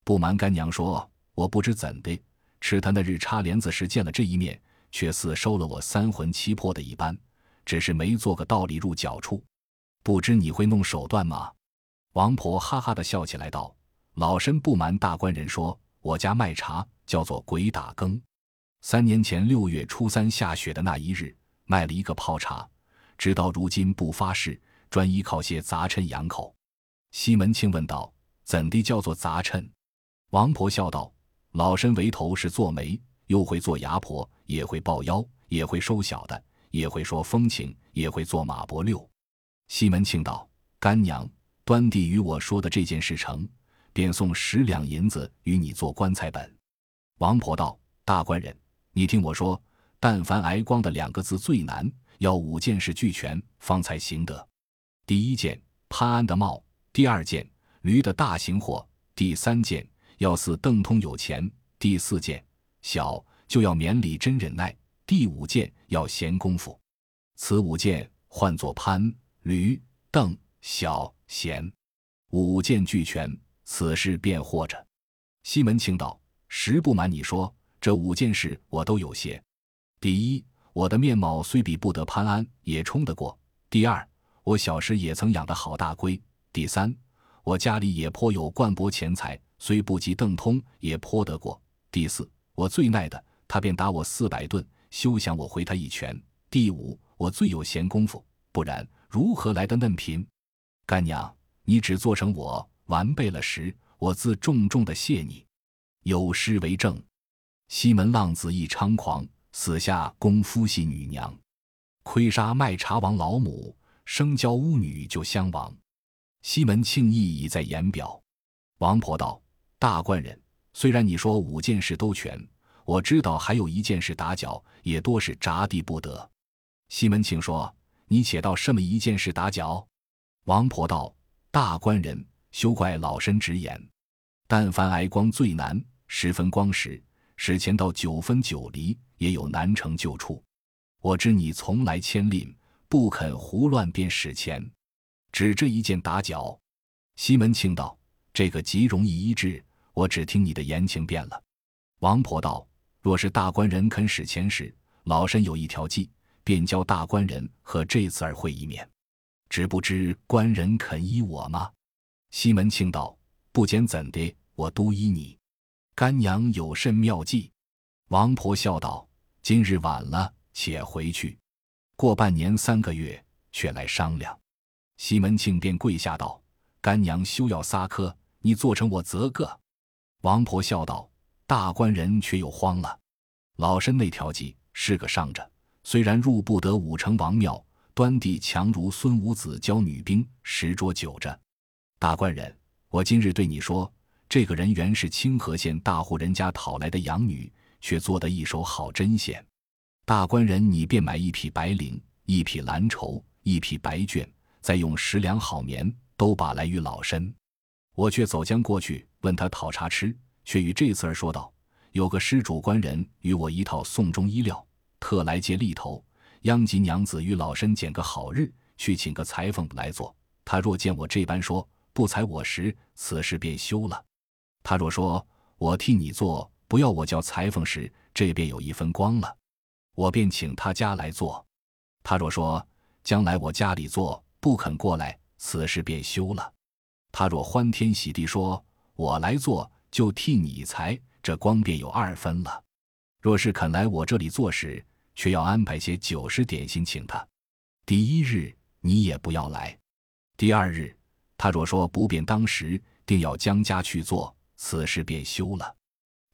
不瞒干娘说，我不知怎的，吃他那日插帘子时见了这一面，却似收了我三魂七魄的一般，只是没做个道理入脚处。不知你会弄手段吗？”王婆哈哈的笑起来道：“老身不瞒大官人说，我家卖茶叫做鬼打更。三年前六月初三下雪的那一日。”卖了一个泡茶，直到如今不发誓，专依靠些杂陈养口。西门庆问道：“怎地叫做杂陈？”王婆笑道：“老身为头是做媒，又会做牙婆，也会抱腰，也会收小的，也会说风情，也会做马伯六。”西门庆道：“干娘，端地与我说的这件事成，便送十两银子与你做棺材本。”王婆道：“大官人，你听我说。”但凡挨光的两个字最难，要五件事俱全方才行得。第一件，潘安的帽；第二件，驴的大型货；第三件，要似邓通有钱；第四件，小就要免礼真忍耐；第五件，要闲功夫。此五件唤作潘、驴、邓、小、闲，五件俱全，此事便获着。西门庆道：“实不瞒你说，这五件事我都有些。”第一，我的面貌虽比不得潘安，也冲得过。第二，我小时也曾养得好大龟。第三，我家里也颇有冠帛钱财，虽不及邓通，也颇得过。第四，我最耐的，他便打我四百顿，休想我回他一拳。第五，我最有闲工夫，不然如何来的嫩贫？干娘，你只做成我完备了时，我自重重的谢你。有诗为证：西门浪子一猖狂。死下功夫系女娘，亏杀卖茶王老母，生教巫女就相亡。西门庆意已在言表。王婆道：“大官人，虽然你说五件事都全，我知道还有一件事打搅，也多是札地不得。”西门庆说：“你且到什么一件事打搅？”王婆道：“大官人，休怪老身直言，但凡挨光最难，十分光时。”使前到九分九厘，也有难成就处。我知你从来谦吝，不肯胡乱便使钱，只这一件打搅。西门庆道：“这个极容易医治，我只听你的言情便了。”王婆道：“若是大官人肯使钱时，老身有一条计，便教大官人和这次儿会一面。只不知官人肯依我吗？”西门庆道：“不减怎的，我都依你。”干娘有甚妙计？王婆笑道：“今日晚了，且回去。过半年三个月，却来商量。”西门庆便跪下道：“干娘休要撒科，你做成我则个。”王婆笑道：“大官人却又慌了。老身那条计是个上着，虽然入不得武成王庙，端地强如孙武子教女兵十桌九着。大官人，我今日对你说。”这个人原是清河县大户人家讨来的养女，却做得一手好针线。大官人，你便买一匹白绫，一匹蓝绸，一匹白绢，再用十两好棉，都把来与老身。我却走将过去，问他讨茶吃，却与这次儿说道：有个施主官人与我一套送中衣料，特来接力头，央及娘子与老身拣个好日，去请个裁缝来做。他若见我这般说，不裁我时，此事便休了。他若说我替你做，不要我叫裁缝时，这便有一分光了。我便请他家来做。他若说将来我家里做，不肯过来，此事便休了。他若欢天喜地说我来做，就替你裁，这光便有二分了。若是肯来我这里做时，却要安排些酒食点心请他。第一日你也不要来。第二日，他若说不便当时，定要将家去做。此事便休了。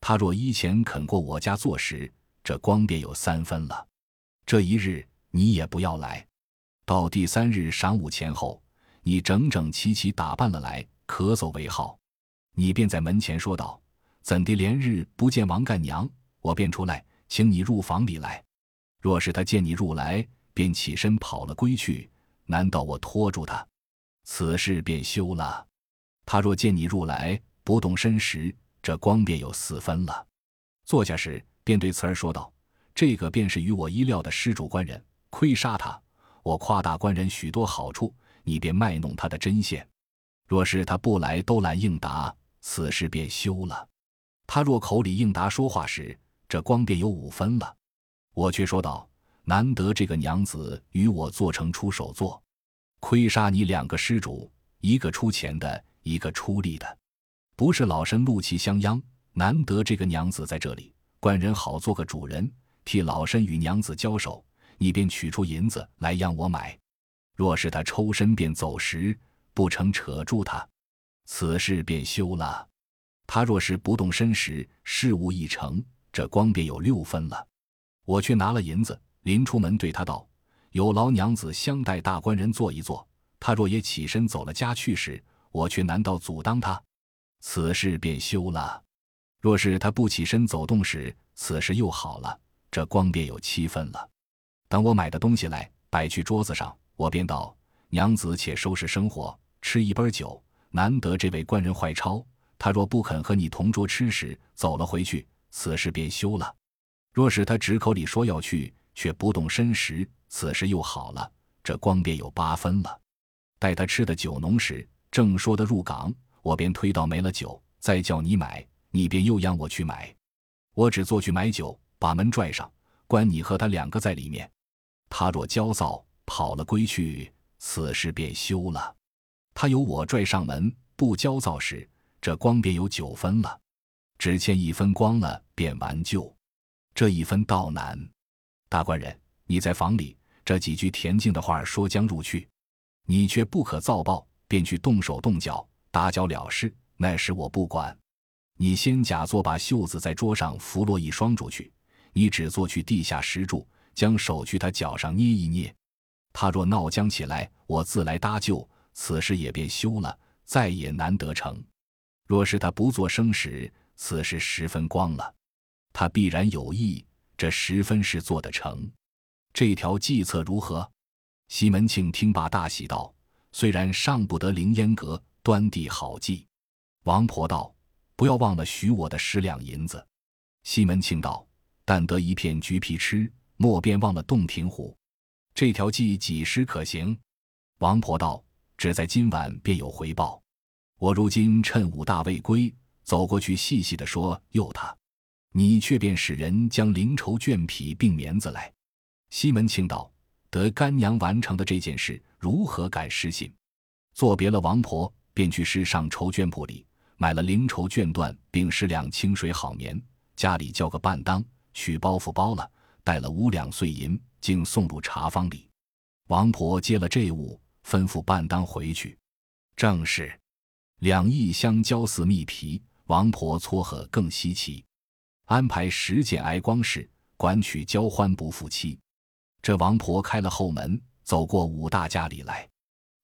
他若依前肯过我家做时，这光便有三分了。这一日你也不要来。到第三日晌午前后，你整整齐齐打扮了来，可走为好。你便在门前说道：“怎地连日不见王干娘？我便出来，请你入房里来。若是他见你入来，便起身跑了归去，难道我拖住他？此事便休了。他若见你入来，不动身时，这光便有四分了。”坐下时，便对慈儿说道：“这个便是与我意料的施主官人，亏杀他，我夸大官人许多好处，你便卖弄他的针线。若是他不来都懒应答。”此事便休了。他若口里应答说话时，这光便有五分了。我却说道：“难得这个娘子与我做成出手作，亏杀你两个施主，一个出钱的，一个出力的，不是老身怒气相央。难得这个娘子在这里，官人好做个主人，替老身与娘子交手。你便取出银子来让我买。若是他抽身便走时，不成扯住他。”此事便休了。他若是不动身时，事务已成，这光便有六分了。我却拿了银子，临出门对他道：“有劳娘子相待大官人坐一坐。他若也起身走了家去时，我却难道阻挡他？此事便休了。若是他不起身走动时，此事又好了，这光便有七分了。等我买的东西来，摆去桌子上，我便道：娘子且收拾生活，吃一杯酒。”难得这位官人坏钞，他若不肯和你同桌吃时走了回去，此事便休了；若是他只口里说要去，却不动身时，此事又好了。这光便有八分了。待他吃的酒浓时，正说得入港，我便推到没了酒，再叫你买，你便又让我去买。我只做去买酒，把门拽上，关你和他两个在里面。他若焦躁跑了归去，此事便休了。他有我拽上门，不焦躁时，这光便有九分了；只欠一分光了，便完旧。这一分倒难。大官人，你在房里，这几句恬静的话说将入去，你却不可造报，便去动手动脚打搅了事。那时我不管。你先假作把袖子在桌上拂落一双出去，你只做去地下石柱，将手去他脚上捏一捏。他若闹僵起来，我自来搭救。此事也便休了，再也难得成。若是他不做声时，此事十分光了。他必然有意，这十分是做得成。这条计策如何？西门庆听罢大喜道：“虽然上不得凌烟阁，端地好计。”王婆道：“不要忘了许我的十两银子。”西门庆道：“但得一片橘皮吃，莫便忘了洞庭湖。这条计几时可行？”王婆道。只在今晚便有回报。我如今趁武大未归，走过去细细的说诱他，你却便使人将灵绸绢匹并棉子来。西门庆道：“得干娘完成的这件事，如何敢失信？”作别了王婆，便去市上绸绢铺里买了灵绸绢缎，并十两清水好棉，家里叫个半当，取包袱包了，带了五两碎银，竟送入茶坊里。王婆接了这物。吩咐半当回去，正是两亿相交似蜜皮，王婆撮合更稀奇。安排十件挨光事，管取交欢不负妻。这王婆开了后门，走过武大家里来。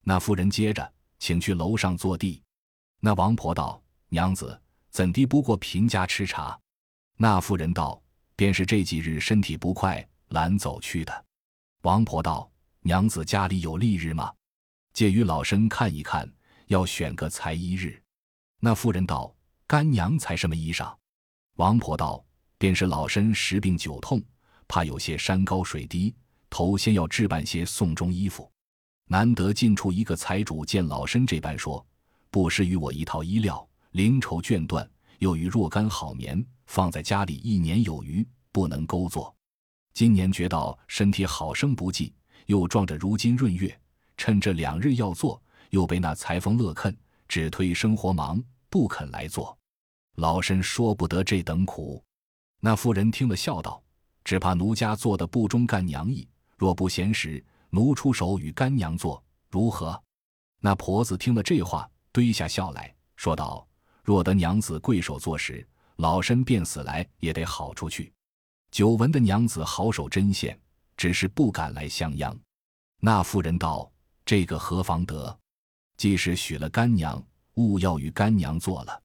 那妇人接着请去楼上坐地。那王婆道：“娘子怎地不过贫家吃茶？”那妇人道：“便是这几日身体不快，懒走去的。”王婆道：“娘子家里有例日吗？”借与老身看一看，要选个才衣日。那妇人道：“干娘才什么衣裳？”王婆道：“便是老身十病九痛，怕有些山高水低，头先要置办些送终衣服。难得近处一个财主，见老身这般说，不施于我一套衣料，绫绸绢缎，又与若干好棉，放在家里一年有余，不能勾作。今年觉到身体好生不济，又撞着如今闰月。”趁这两日要做，又被那裁缝乐坑，只推生活忙，不肯来做。老身说不得这等苦。那妇人听了，笑道：“只怕奴家做的不中干娘意。若不嫌时，奴出手与干娘做，如何？”那婆子听了这话，堆下笑来说道：“若得娘子贵手做时，老身便死来也得好出去。久闻的娘子好手针线，只是不敢来相央。”那妇人道。这个何妨得？即使许了干娘，勿要与干娘做了。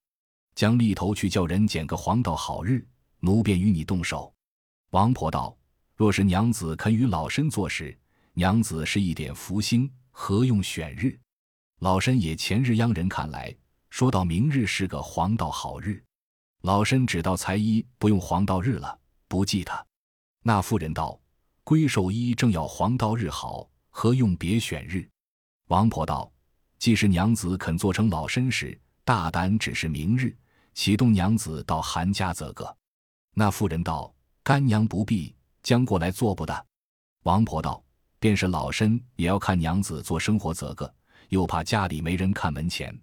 将立头去叫人捡个黄道好日，奴便与你动手。”王婆道：“若是娘子肯与老身做事，娘子是一点福星，何用选日？老身也前日央人看来，说到明日是个黄道好日。老身只道裁衣不用黄道日了，不记他。”那妇人道：“龟寿衣正要黄道日好，何用别选日？”王婆道：“既是娘子肯做成老身时，大胆只是明日，启动娘子到韩家则个。”那妇人道：“干娘不必，将过来做不得。”王婆道：“便是老身也要看娘子做生活则个，又怕家里没人看门前。”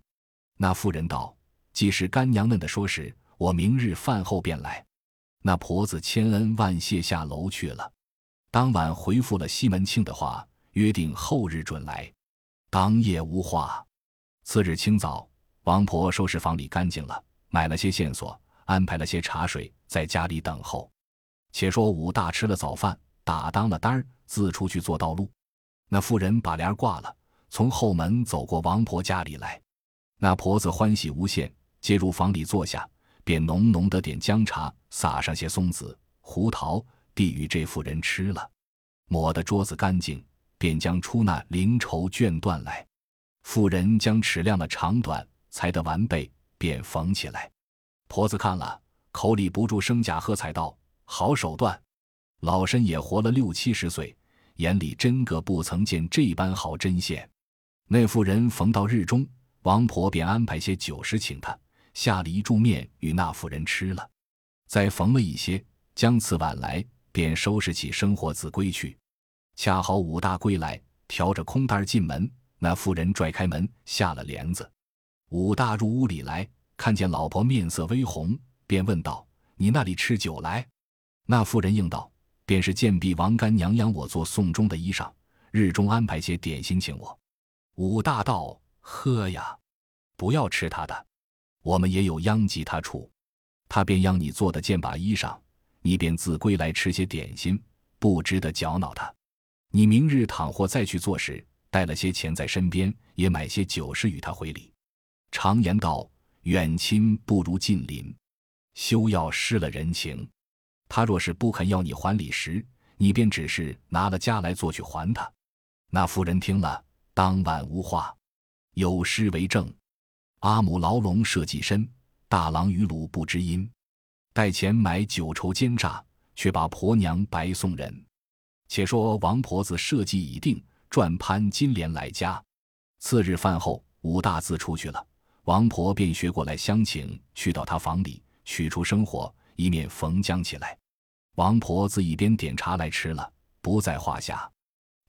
那妇人道：“既是干娘嫩的说时，我明日饭后便来。”那婆子千恩万谢，下楼去了。当晚回复了西门庆的话，约定后日准来。当夜无话。次日清早，王婆收拾房里干净了，买了些线索，安排了些茶水，在家里等候。且说武大吃了早饭，打当了单儿，自出去做道路。那妇人把帘挂了，从后门走过王婆家里来。那婆子欢喜无限，接入房里坐下，便浓浓的点姜茶，撒上些松子、胡桃，递与这妇人吃了。抹得桌子干净。便将出那零绸绢缎来，妇人将尺量了长短，裁得完备，便缝起来。婆子看了，口里不住声假喝彩道：“好手段！老身也活了六七十岁，眼里真个不曾见这般好针线。”那妇人缝到日中，王婆便安排些酒食请他，下了一柱面与那妇人吃了，再缝了一些，将次晚来，便收拾起生活子归去。恰好武大归来，挑着空担进门。那妇人拽开门，下了帘子。武大入屋里来，看见老婆面色微红，便问道：“你那里吃酒来？”那妇人应道：“便是贱婢王干娘养我做送终的衣裳，日中安排些点心请我。”武大道：“喝呀，不要吃他的，我们也有殃及他处。他便央你做的件把衣裳，你便自归来吃些点心，不值得搅恼他。”你明日倘或再去做时，带了些钱在身边，也买些酒食与他回礼。常言道：远亲不如近邻，休要失了人情。他若是不肯要你还礼时，你便只是拿了家来做去还他。那妇人听了，当晚无话。有诗为证：阿母牢笼设计深，大郎鱼鲁不知音。带钱买酒筹奸诈，却把婆娘白送人。且说王婆子设计已定，转攀金莲来家。次日饭后，武大自出去了，王婆便学过来相请，去到他房里取出生火，一面缝浆起来。王婆子一边点茶来吃了，不在话下。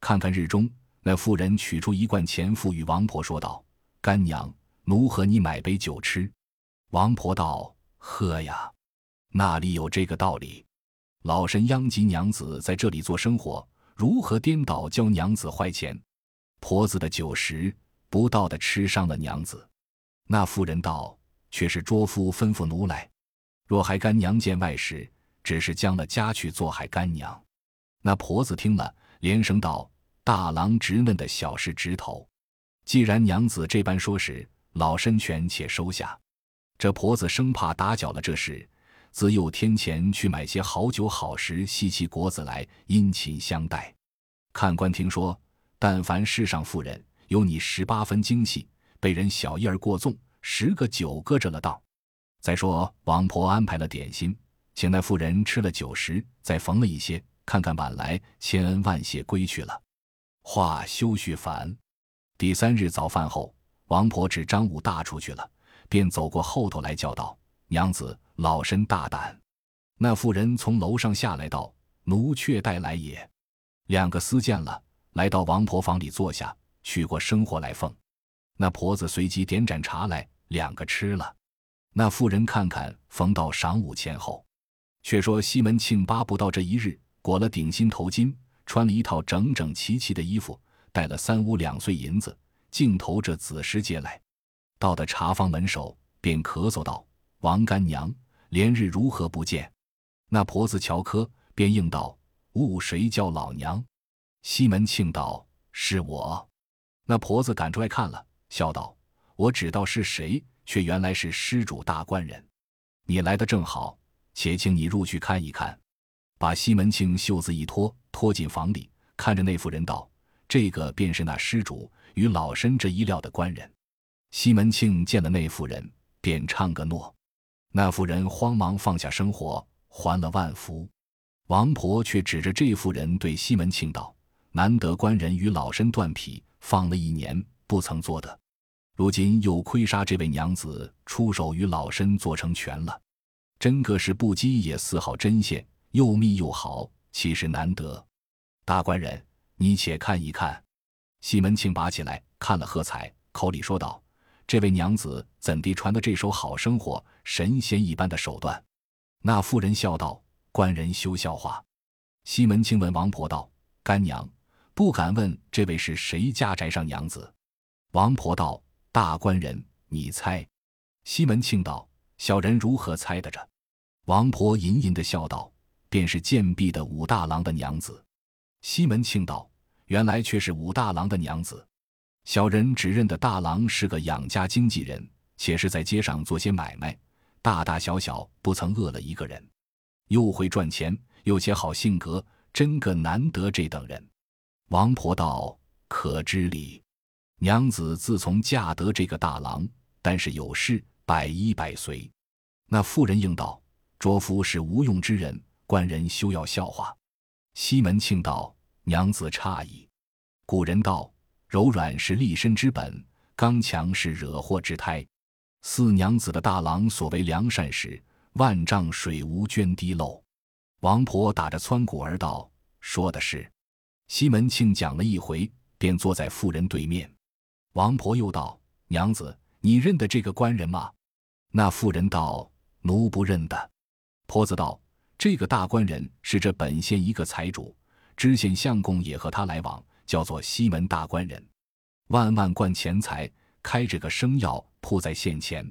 看看日中，那妇人取出一罐钱付与王婆，说道：“干娘，奴和你买杯酒吃。”王婆道：“喝呀，那里有这个道理？”老身殃及娘子在这里做生活，如何颠倒教娘子坏钱？婆子的酒食不到的吃伤了娘子。那妇人道：“却是卓夫吩咐奴来，若还干娘见外事，只是将了家去做害干娘。”那婆子听了，连声道：“大郎直嫩的小事直头。既然娘子这般说时，老身权且收下。”这婆子生怕打搅了这事。自又添钱去买些好酒好食，细细果子来殷勤相待。看官听说，但凡世上妇人有你十八分精细，被人小意儿过纵，十个九个着了道。再说王婆安排了点心，请那妇人吃了酒食，再缝了一些。看看晚来，千恩万谢归去了。话休叙烦。第三日早饭后，王婆指张武大出去了，便走过后头来叫道：“娘子。”老身大胆，那妇人从楼上下来道：“奴却带来也。”两个私见了，来到王婆房里坐下，取过生活来奉。那婆子随即点盏茶来，两个吃了。那妇人看看，逢到晌午前后。却说西门庆巴不到这一日，裹了顶新头巾，穿了一套整整齐齐的衣服，带了三五两碎银子，径投这子时街来。到的茶坊门首，便咳嗽道：“王干娘。”连日如何不见？那婆子乔科便应道：“吾谁叫老娘？”西门庆道：“是我。”那婆子赶出来看了，笑道：“我只道是谁，却原来是施主大官人。你来的正好，且请你入去看一看。”把西门庆袖子一脱，拖进房里，看着那妇人道：“这个便是那施主与老身这一料的官人。”西门庆见了那妇人，便唱个诺。那妇人慌忙放下生活，还了万福。王婆却指着这妇人对西门庆道：“难得官人与老身断匹，放了一年不曾做的，如今又亏杀这位娘子，出手与老身做成全了。真个是不羁也丝毫针线。”又密又好，岂是难得？大官人，你且看一看。西门庆拔起来看了喝彩，口里说道：“这位娘子怎地传的这手好生活，神仙一般的手段？”那妇人笑道：“官人休笑话。”西门庆问王婆道：“干娘，不敢问这位是谁家宅上娘子？”王婆道：“大官人，你猜。”西门庆道：“小人如何猜得着？”王婆隐隐的笑道。便是贱婢的武大郎的娘子，西门庆道：“原来却是武大郎的娘子。小人只认得大郎是个养家经纪人，且是在街上做些买卖，大大小小不曾饿了一个人，又会赚钱，又且好性格，真个难得这等人。”王婆道：“可知礼？娘子自从嫁得这个大郎，但是有事百依百随。”那妇人应道：“卓夫是无用之人。”官人休要笑话。西门庆道：“娘子诧异。古人道：柔软是立身之本，刚强是惹祸之胎。四娘子的大郎所为良善时，万丈水无涓滴漏。”王婆打着撺鼓儿道：“说的是。”西门庆讲了一回，便坐在妇人对面。王婆又道：“娘子，你认得这个官人吗？”那妇人道：“奴不认得。”婆子道。这个大官人是这本县一个财主，知县相公也和他来往，叫做西门大官人，万万贯钱财，开着个生药铺在县前，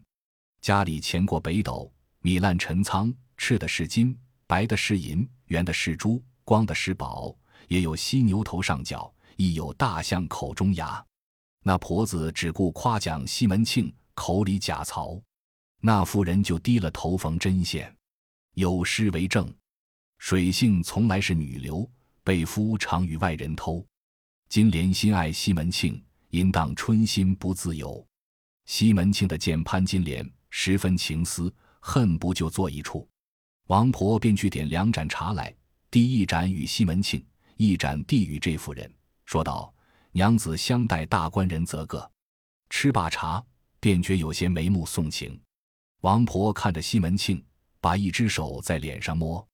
家里钱过北斗，米烂陈仓，赤的是金，白的是银，圆的是珠，光的是宝，也有犀牛头上角，亦有大象口中牙。那婆子只顾夸奖西门庆，口里假曹，那妇人就低了头缝针线。有诗为证：水性从来是女流，被夫常与外人偷。金莲心爱西门庆，淫荡春心不自由。西门庆的见潘金莲十分情思，恨不就坐一处。王婆便去点两盏茶来，第一盏与西门庆，一盏递与这妇人，说道：“娘子相待大官人则个。”吃罢茶，便觉有些眉目送情。王婆看着西门庆。把一只手在脸上摸，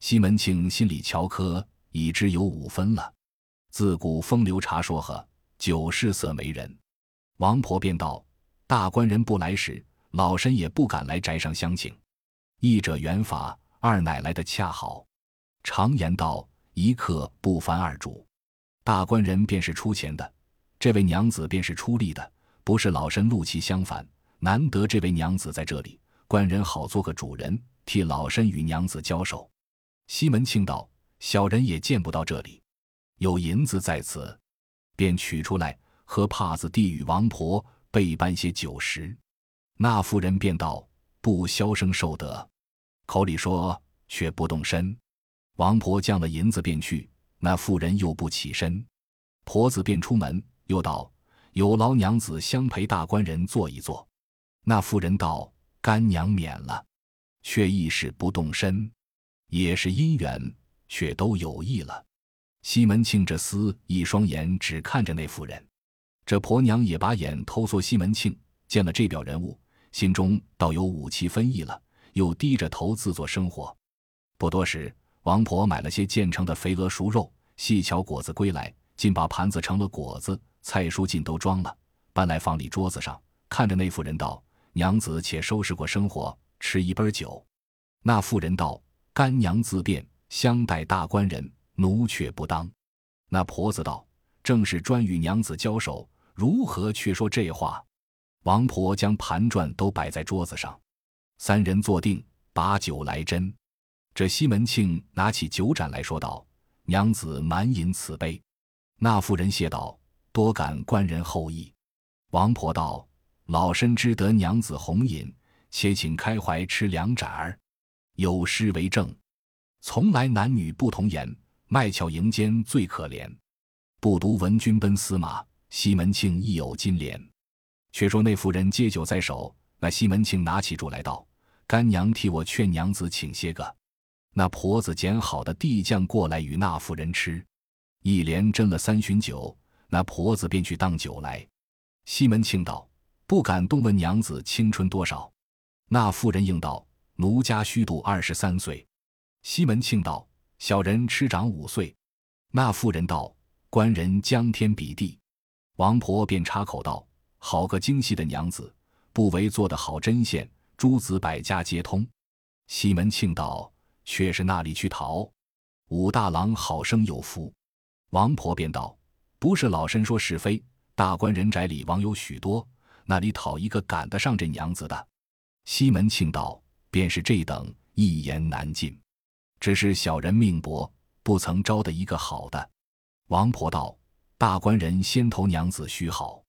西门庆心里瞧科，已知有五分了。自古风流茶说和，酒是色媒人。王婆便道：“大官人不来时，老身也不敢来宅上相请。一者缘法，二乃来的恰好。常言道，一客不烦二主。大官人便是出钱的，这位娘子便是出力的，不是老身怒气相反。难得这位娘子在这里，官人好做个主人。”替老身与娘子交手，西门庆道：“小人也见不到这里，有银子在此，便取出来，和帕子递与王婆备办些酒食。”那妇人便道：“不消声受得，口里说却不动身。”王婆将了银子便去，那妇人又不起身，婆子便出门，又道：“有劳娘子相陪大官人坐一坐。”那妇人道：“干娘免了。”却亦是不动身，也是姻缘，却都有意了。西门庆这厮一双眼只看着那妇人，这婆娘也把眼偷缩西门庆，见了这表人物，心中倒有五七分意了，又低着头自作生活。不多时，王婆买了些现成的肥鹅熟肉，细巧果子归来，竟把盘子盛了果子，菜蔬尽都装了，搬来放里桌子上，看着那妇人道：“娘子且收拾过生活。”吃一杯酒，那妇人道：“干娘自便，相待大官人，奴却不当。”那婆子道：“正是专与娘子交手，如何却说这话？”王婆将盘转都摆在桌子上，三人坐定，把酒来斟。这西门庆拿起酒盏来说道：“娘子满饮此杯。”那妇人谢道：“多感官人厚意。”王婆道：“老身知得娘子红饮，且请开怀吃两盏儿。有诗为证：从来男女不同言，卖俏迎奸最可怜。不独闻君奔司马，西门庆亦有金莲。却说那妇人接酒在手，那西门庆拿起箸来道：“干娘替我劝娘子请些个。”那婆子捡好的地酱过来与那妇人吃，一连斟了三巡酒，那婆子便去当酒来。西门庆道：“不敢动问娘子青春多少？”那妇人应道：“奴家虚度二十三岁。”西门庆道：“小人吃长五岁。”那妇人道：“官人将天比地。”王婆便插口道：“好个精细的娘子，不为做得好针线，诸子百家皆通。”西门庆道。却是那里去讨？武大郎好生有福。王婆便道：“不是老身说是非，大官人宅里王有许多，那里讨一个赶得上这娘子的？”西门庆道：“便是这等，一言难尽。只是小人命薄，不曾招得一个好的。”王婆道：“大官人先投娘子须好。”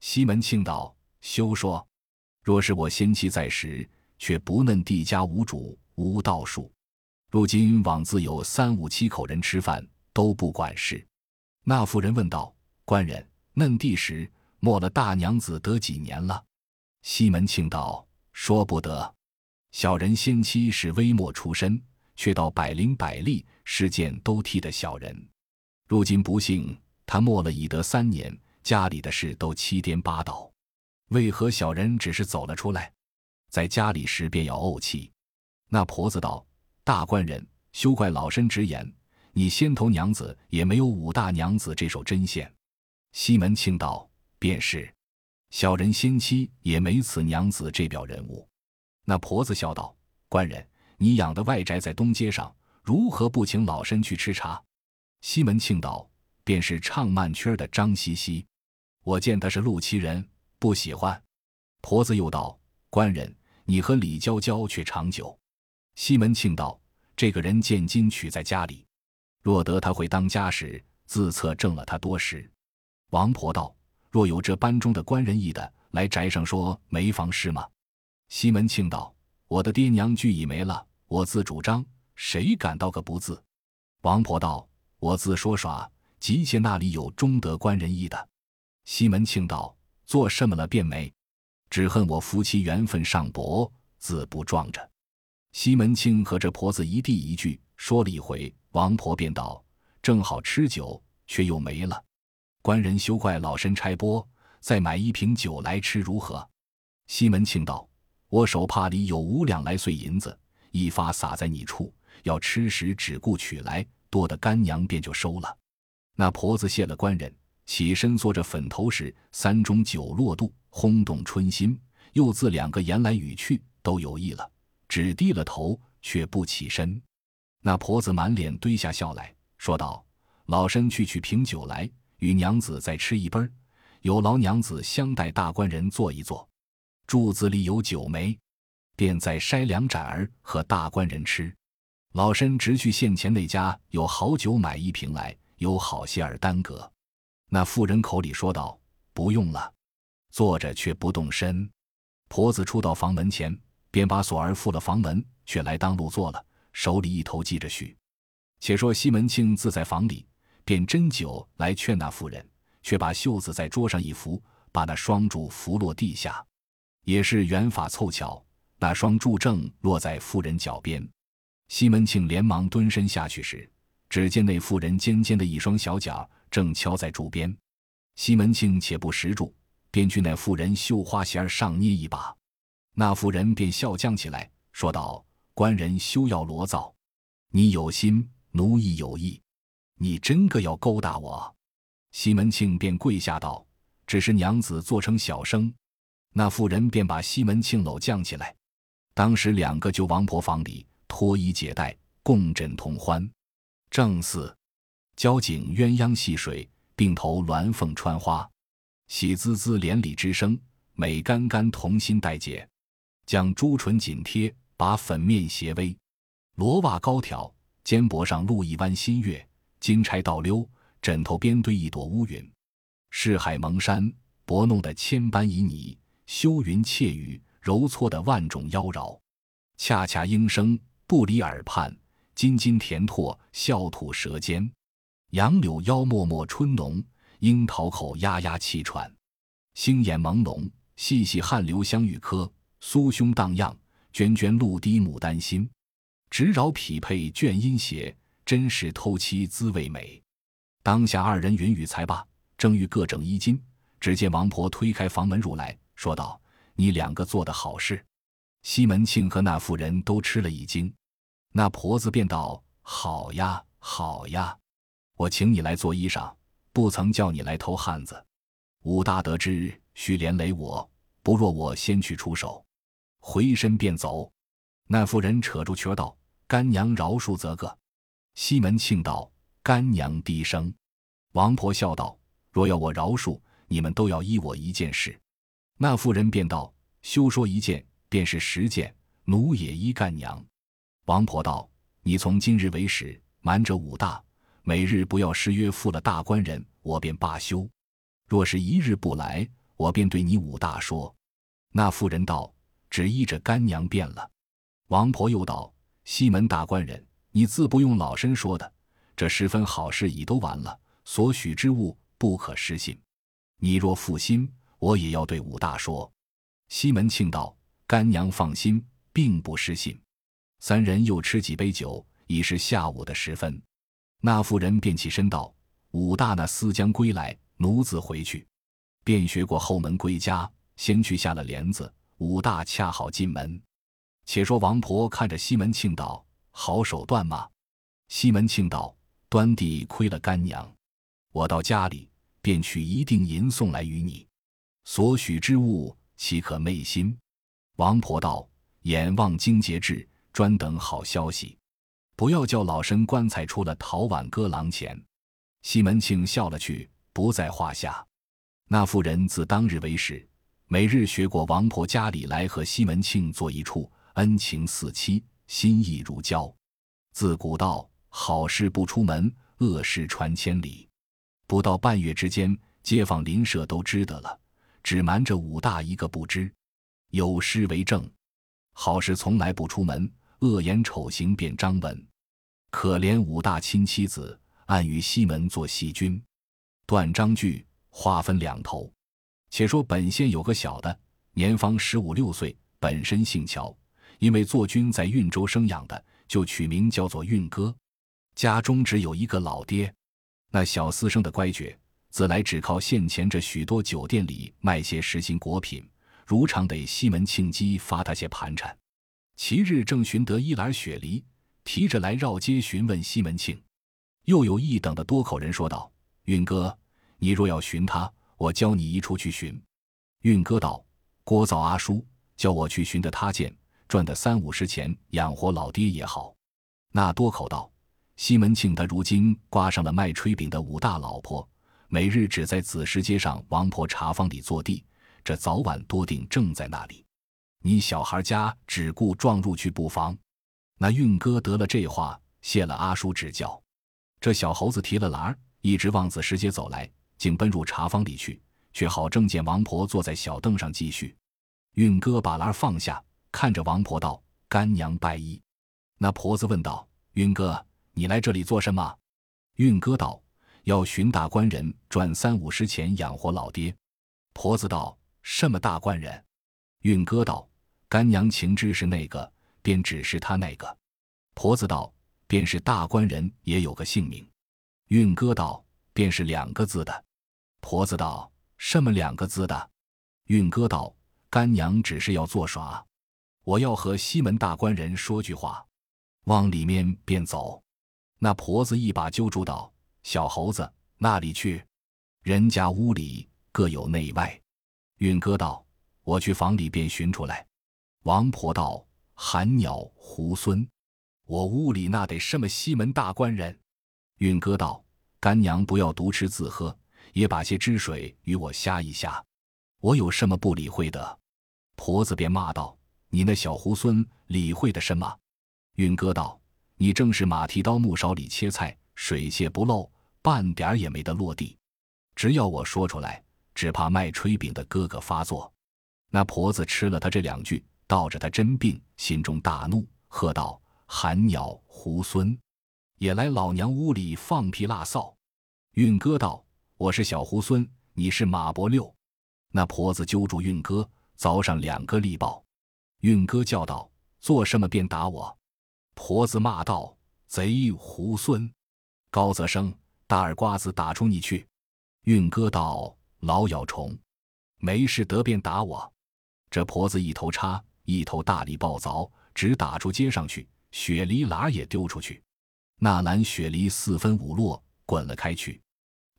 西门庆道：“休说，若是我先妻在时，却不嫩地家无主无道术。”如今枉自有三五七口人吃饭都不管事。那妇人问道：“官人，嫩地时没了大娘子得几年了？”西门庆道：“说不得。小人先妻是微末出身，却到百灵百利，世件都替的小人。如今不幸他没了已得三年，家里的事都七颠八倒，为何小人只是走了出来，在家里时便要怄气？”那婆子道。大官人，休怪老身直言，你先头娘子也没有武大娘子这手针线。西门庆道：“便是，小人先妻也没此娘子这表人物。”那婆子笑道：“官人，你养的外宅在东街上，如何不请老身去吃茶？”西门庆道：“便是唱慢曲儿的张西西，我见他是陆七人，不喜欢。”婆子又道：“官人，你和李娇娇却长久。”西门庆道：“这个人见金娶在家里，若得他会当家时，自测挣了他多时。”王婆道：“若有这班中的官人意的来宅上说没房事吗？”西门庆道：“我的爹娘俱已没了，我自主张，谁敢道个不字？”王婆道：“我自说耍，急切那里有中德官人意的？”西门庆道：“做什么了便没，只恨我夫妻缘分尚薄，自不撞着。”西门庆和这婆子一地一句说了一回，王婆便道：“正好吃酒，却又没了。官人休怪老身差拨，再买一瓶酒来吃如何？”西门庆道：“我手帕里有五两来碎银子，一发撒在你处，要吃时只顾取来，多的干娘便就收了。”那婆子谢了官人，起身做着粉头时，三盅酒落肚，轰动春心。又自两个言来语去，都有意了。只低了头，却不起身。那婆子满脸堆下笑来说道：“老身去取瓶酒来，与娘子再吃一杯有劳娘子相待大官人坐一坐。柱子里有酒没？便再筛两盏儿和大官人吃。老身直去县前那家有好酒买一瓶来，有好些儿耽搁。”那妇人口里说道：“不用了。”坐着却不动身。婆子出到房门前。便把锁儿付了房门，却来当路坐了，手里一头系着絮。且说西门庆自在房里，便斟酒来劝那妇人，却把袖子在桌上一扶，把那双柱扶落地下。也是缘法凑巧，那双柱正落在妇人脚边。西门庆连忙蹲身下去时，只见那妇人尖尖的一双小脚正敲在柱边。西门庆且不识住，便去那妇人绣花鞋儿上捏一把。那妇人便笑将起来，说道：“官人休要罗造，你有心，奴亦有意，你真个要勾搭我？”西门庆便跪下道：“只是娘子做成小生。”那妇人便把西门庆搂将起来，当时两个就王婆房里脱衣解带，共枕同欢。正似交颈鸳鸯戏水，并头鸾凤穿花，喜滋滋连理之声，美干干同心带结。将朱唇紧贴，把粉面斜微，罗袜高挑，肩膊上露一弯新月，金钗倒溜，枕头边堆一朵乌云，世海蒙山，薄弄得千般旖旎，修云窃语，揉搓的万种妖娆。恰恰应声不离耳畔，津津甜唾笑吐舌尖。杨柳腰脉脉春浓，樱桃口压压气喘。星眼朦胧，细细汗流香玉颗。酥胸荡漾，涓涓露滴牡丹心。直扰匹配倦音邪，真是偷妻滋味美。当下二人云雨才罢，正欲各整衣襟，只见王婆推开房门入来，说道：“你两个做的好事。”西门庆和那妇人都吃了一惊。那婆子便道：“好呀，好呀，我请你来做衣裳，不曾叫你来偷汉子。武大得知，须连累我，不若我先去出手。”回身便走。那妇人扯住裙道：“干娘饶恕则个。”西门庆道：“干娘低声。”王婆笑道：“若要我饶恕，你们都要依我一件事。”那妇人便道：“休说一件，便是十件，奴也依干娘。”王婆道：“你从今日为始，瞒着武大，每日不要失约负了大官人，我便罢休。若是一日不来，我便对你武大说。”那妇人道：“只依着干娘便了。”王婆又道：“西门大官人，你自不用老身说的，这十分好事已都完了。”所许之物不可失信，你若负心，我也要对武大说。西门庆道：“干娘放心，并不失信。”三人又吃几杯酒，已是下午的时分。那妇人便起身道：“武大那思将归来，奴子回去。”便学过后门归家，先去下了帘子。武大恰好进门。且说王婆看着西门庆道：“好手段吗？”西门庆道：“端地亏了干娘。”我到家里，便取一锭银送来与你，所许之物，岂可昧心？王婆道：“眼望经节至，专等好消息，不要叫老身棺材出了陶碗割廊前。”西门庆笑了去，不在话下。那妇人自当日为始，每日学过王婆家里来和西门庆坐一处，恩情似妻，心意如胶。自古道：“好事不出门，恶事传千里。”不到半月之间，街坊邻舍都知得了，只瞒着武大一个不知。有诗为证：“好事从来不出门，恶言丑行便张闻。可怜武大亲妻子，暗与西门做细君。”断章句话分两头。且说本县有个小的，年方十五六岁，本身姓乔，因为做军在运州生养的，就取名叫做运哥。家中只有一个老爹。那小私生的乖觉，自来只靠县前这许多酒店里卖些实心果品，如常得西门庆基发他些盘缠。其日正寻得一篮雪梨，提着来绕街询问西门庆。又有一等的多口人说道：“运哥，你若要寻他，我教你一处去寻。”运哥道：“郭造阿叔叫我去寻的他见，赚的三五十钱养活老爹也好。”那多口道。西门庆他如今挂上了卖炊饼的武大老婆，每日只在子时街上王婆茶坊里坐地，这早晚多定正在那里。你小孩家只顾撞入去不妨。那运哥得了这话，谢了阿叔指教。这小猴子提了篮儿，一直往子时街走来，竟奔入茶坊里去，却好正见王婆坐在小凳上继续。运哥把篮放下，看着王婆道：“干娘拜衣。”那婆子问道：“运哥。”你来这里做什么？运哥道：“要寻大官人，赚三五十钱养活老爹。”婆子道：“什么大官人？”运哥道：“干娘情知是那个，便只是他那个。”婆子道：“便是大官人，也有个姓名。”运哥道：“便是两个字的。”婆子道：“什么两个字的？”运哥道：“干娘只是要做耍，我要和西门大官人说句话，往里面便走。”那婆子一把揪住道：“小猴子，那里去？人家屋里各有内外。”运哥道：“我去房里便寻出来。”王婆道：“寒鸟猢狲，我屋里那得什么西门大官人？”运哥道：“干娘不要独吃自喝，也把些汁水与我瞎一瞎，我有什么不理会的？”婆子便骂道：“你那小猢狲，理会的什么？”运哥道。你正是马蹄刀木勺里切菜，水泄不漏，半点也没得落地。只要我说出来，只怕卖炊饼的哥哥发作。那婆子吃了他这两句，道着他真病，心中大怒，喝道：“寒鸟猢狲，也来老娘屋里放屁拉臊！”运哥道：“我是小猢狲，你是马伯六。”那婆子揪住运哥，凿上两个力报。运哥叫道：“做什么便打我？”婆子骂道：“贼猢狲！”高泽生、大耳瓜子打出你去。运哥道：“老咬虫，没事得便打我。”这婆子一头插，一头大力暴凿，直打出街上去，雪梨喇也丢出去。那篮雪梨四分五落，滚了开去。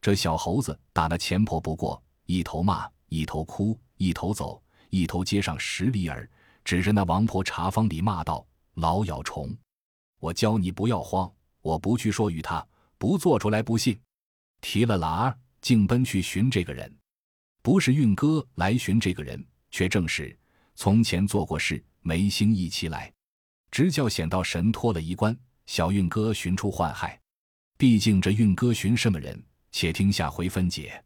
这小猴子打了钱婆不过，一头骂，一头哭，一头走，一头接上十里耳，指着那王婆茶坊里骂道：“老咬虫！我教你不要慌，我不去说与他，不做出来不信。”提了喇儿，竟奔去寻这个人。不是运哥来寻这个人。却正是从前做过事，没星一起来，直叫显道神脱了一关，小运哥寻出幻害。毕竟这运哥寻什么人？且听下回分解。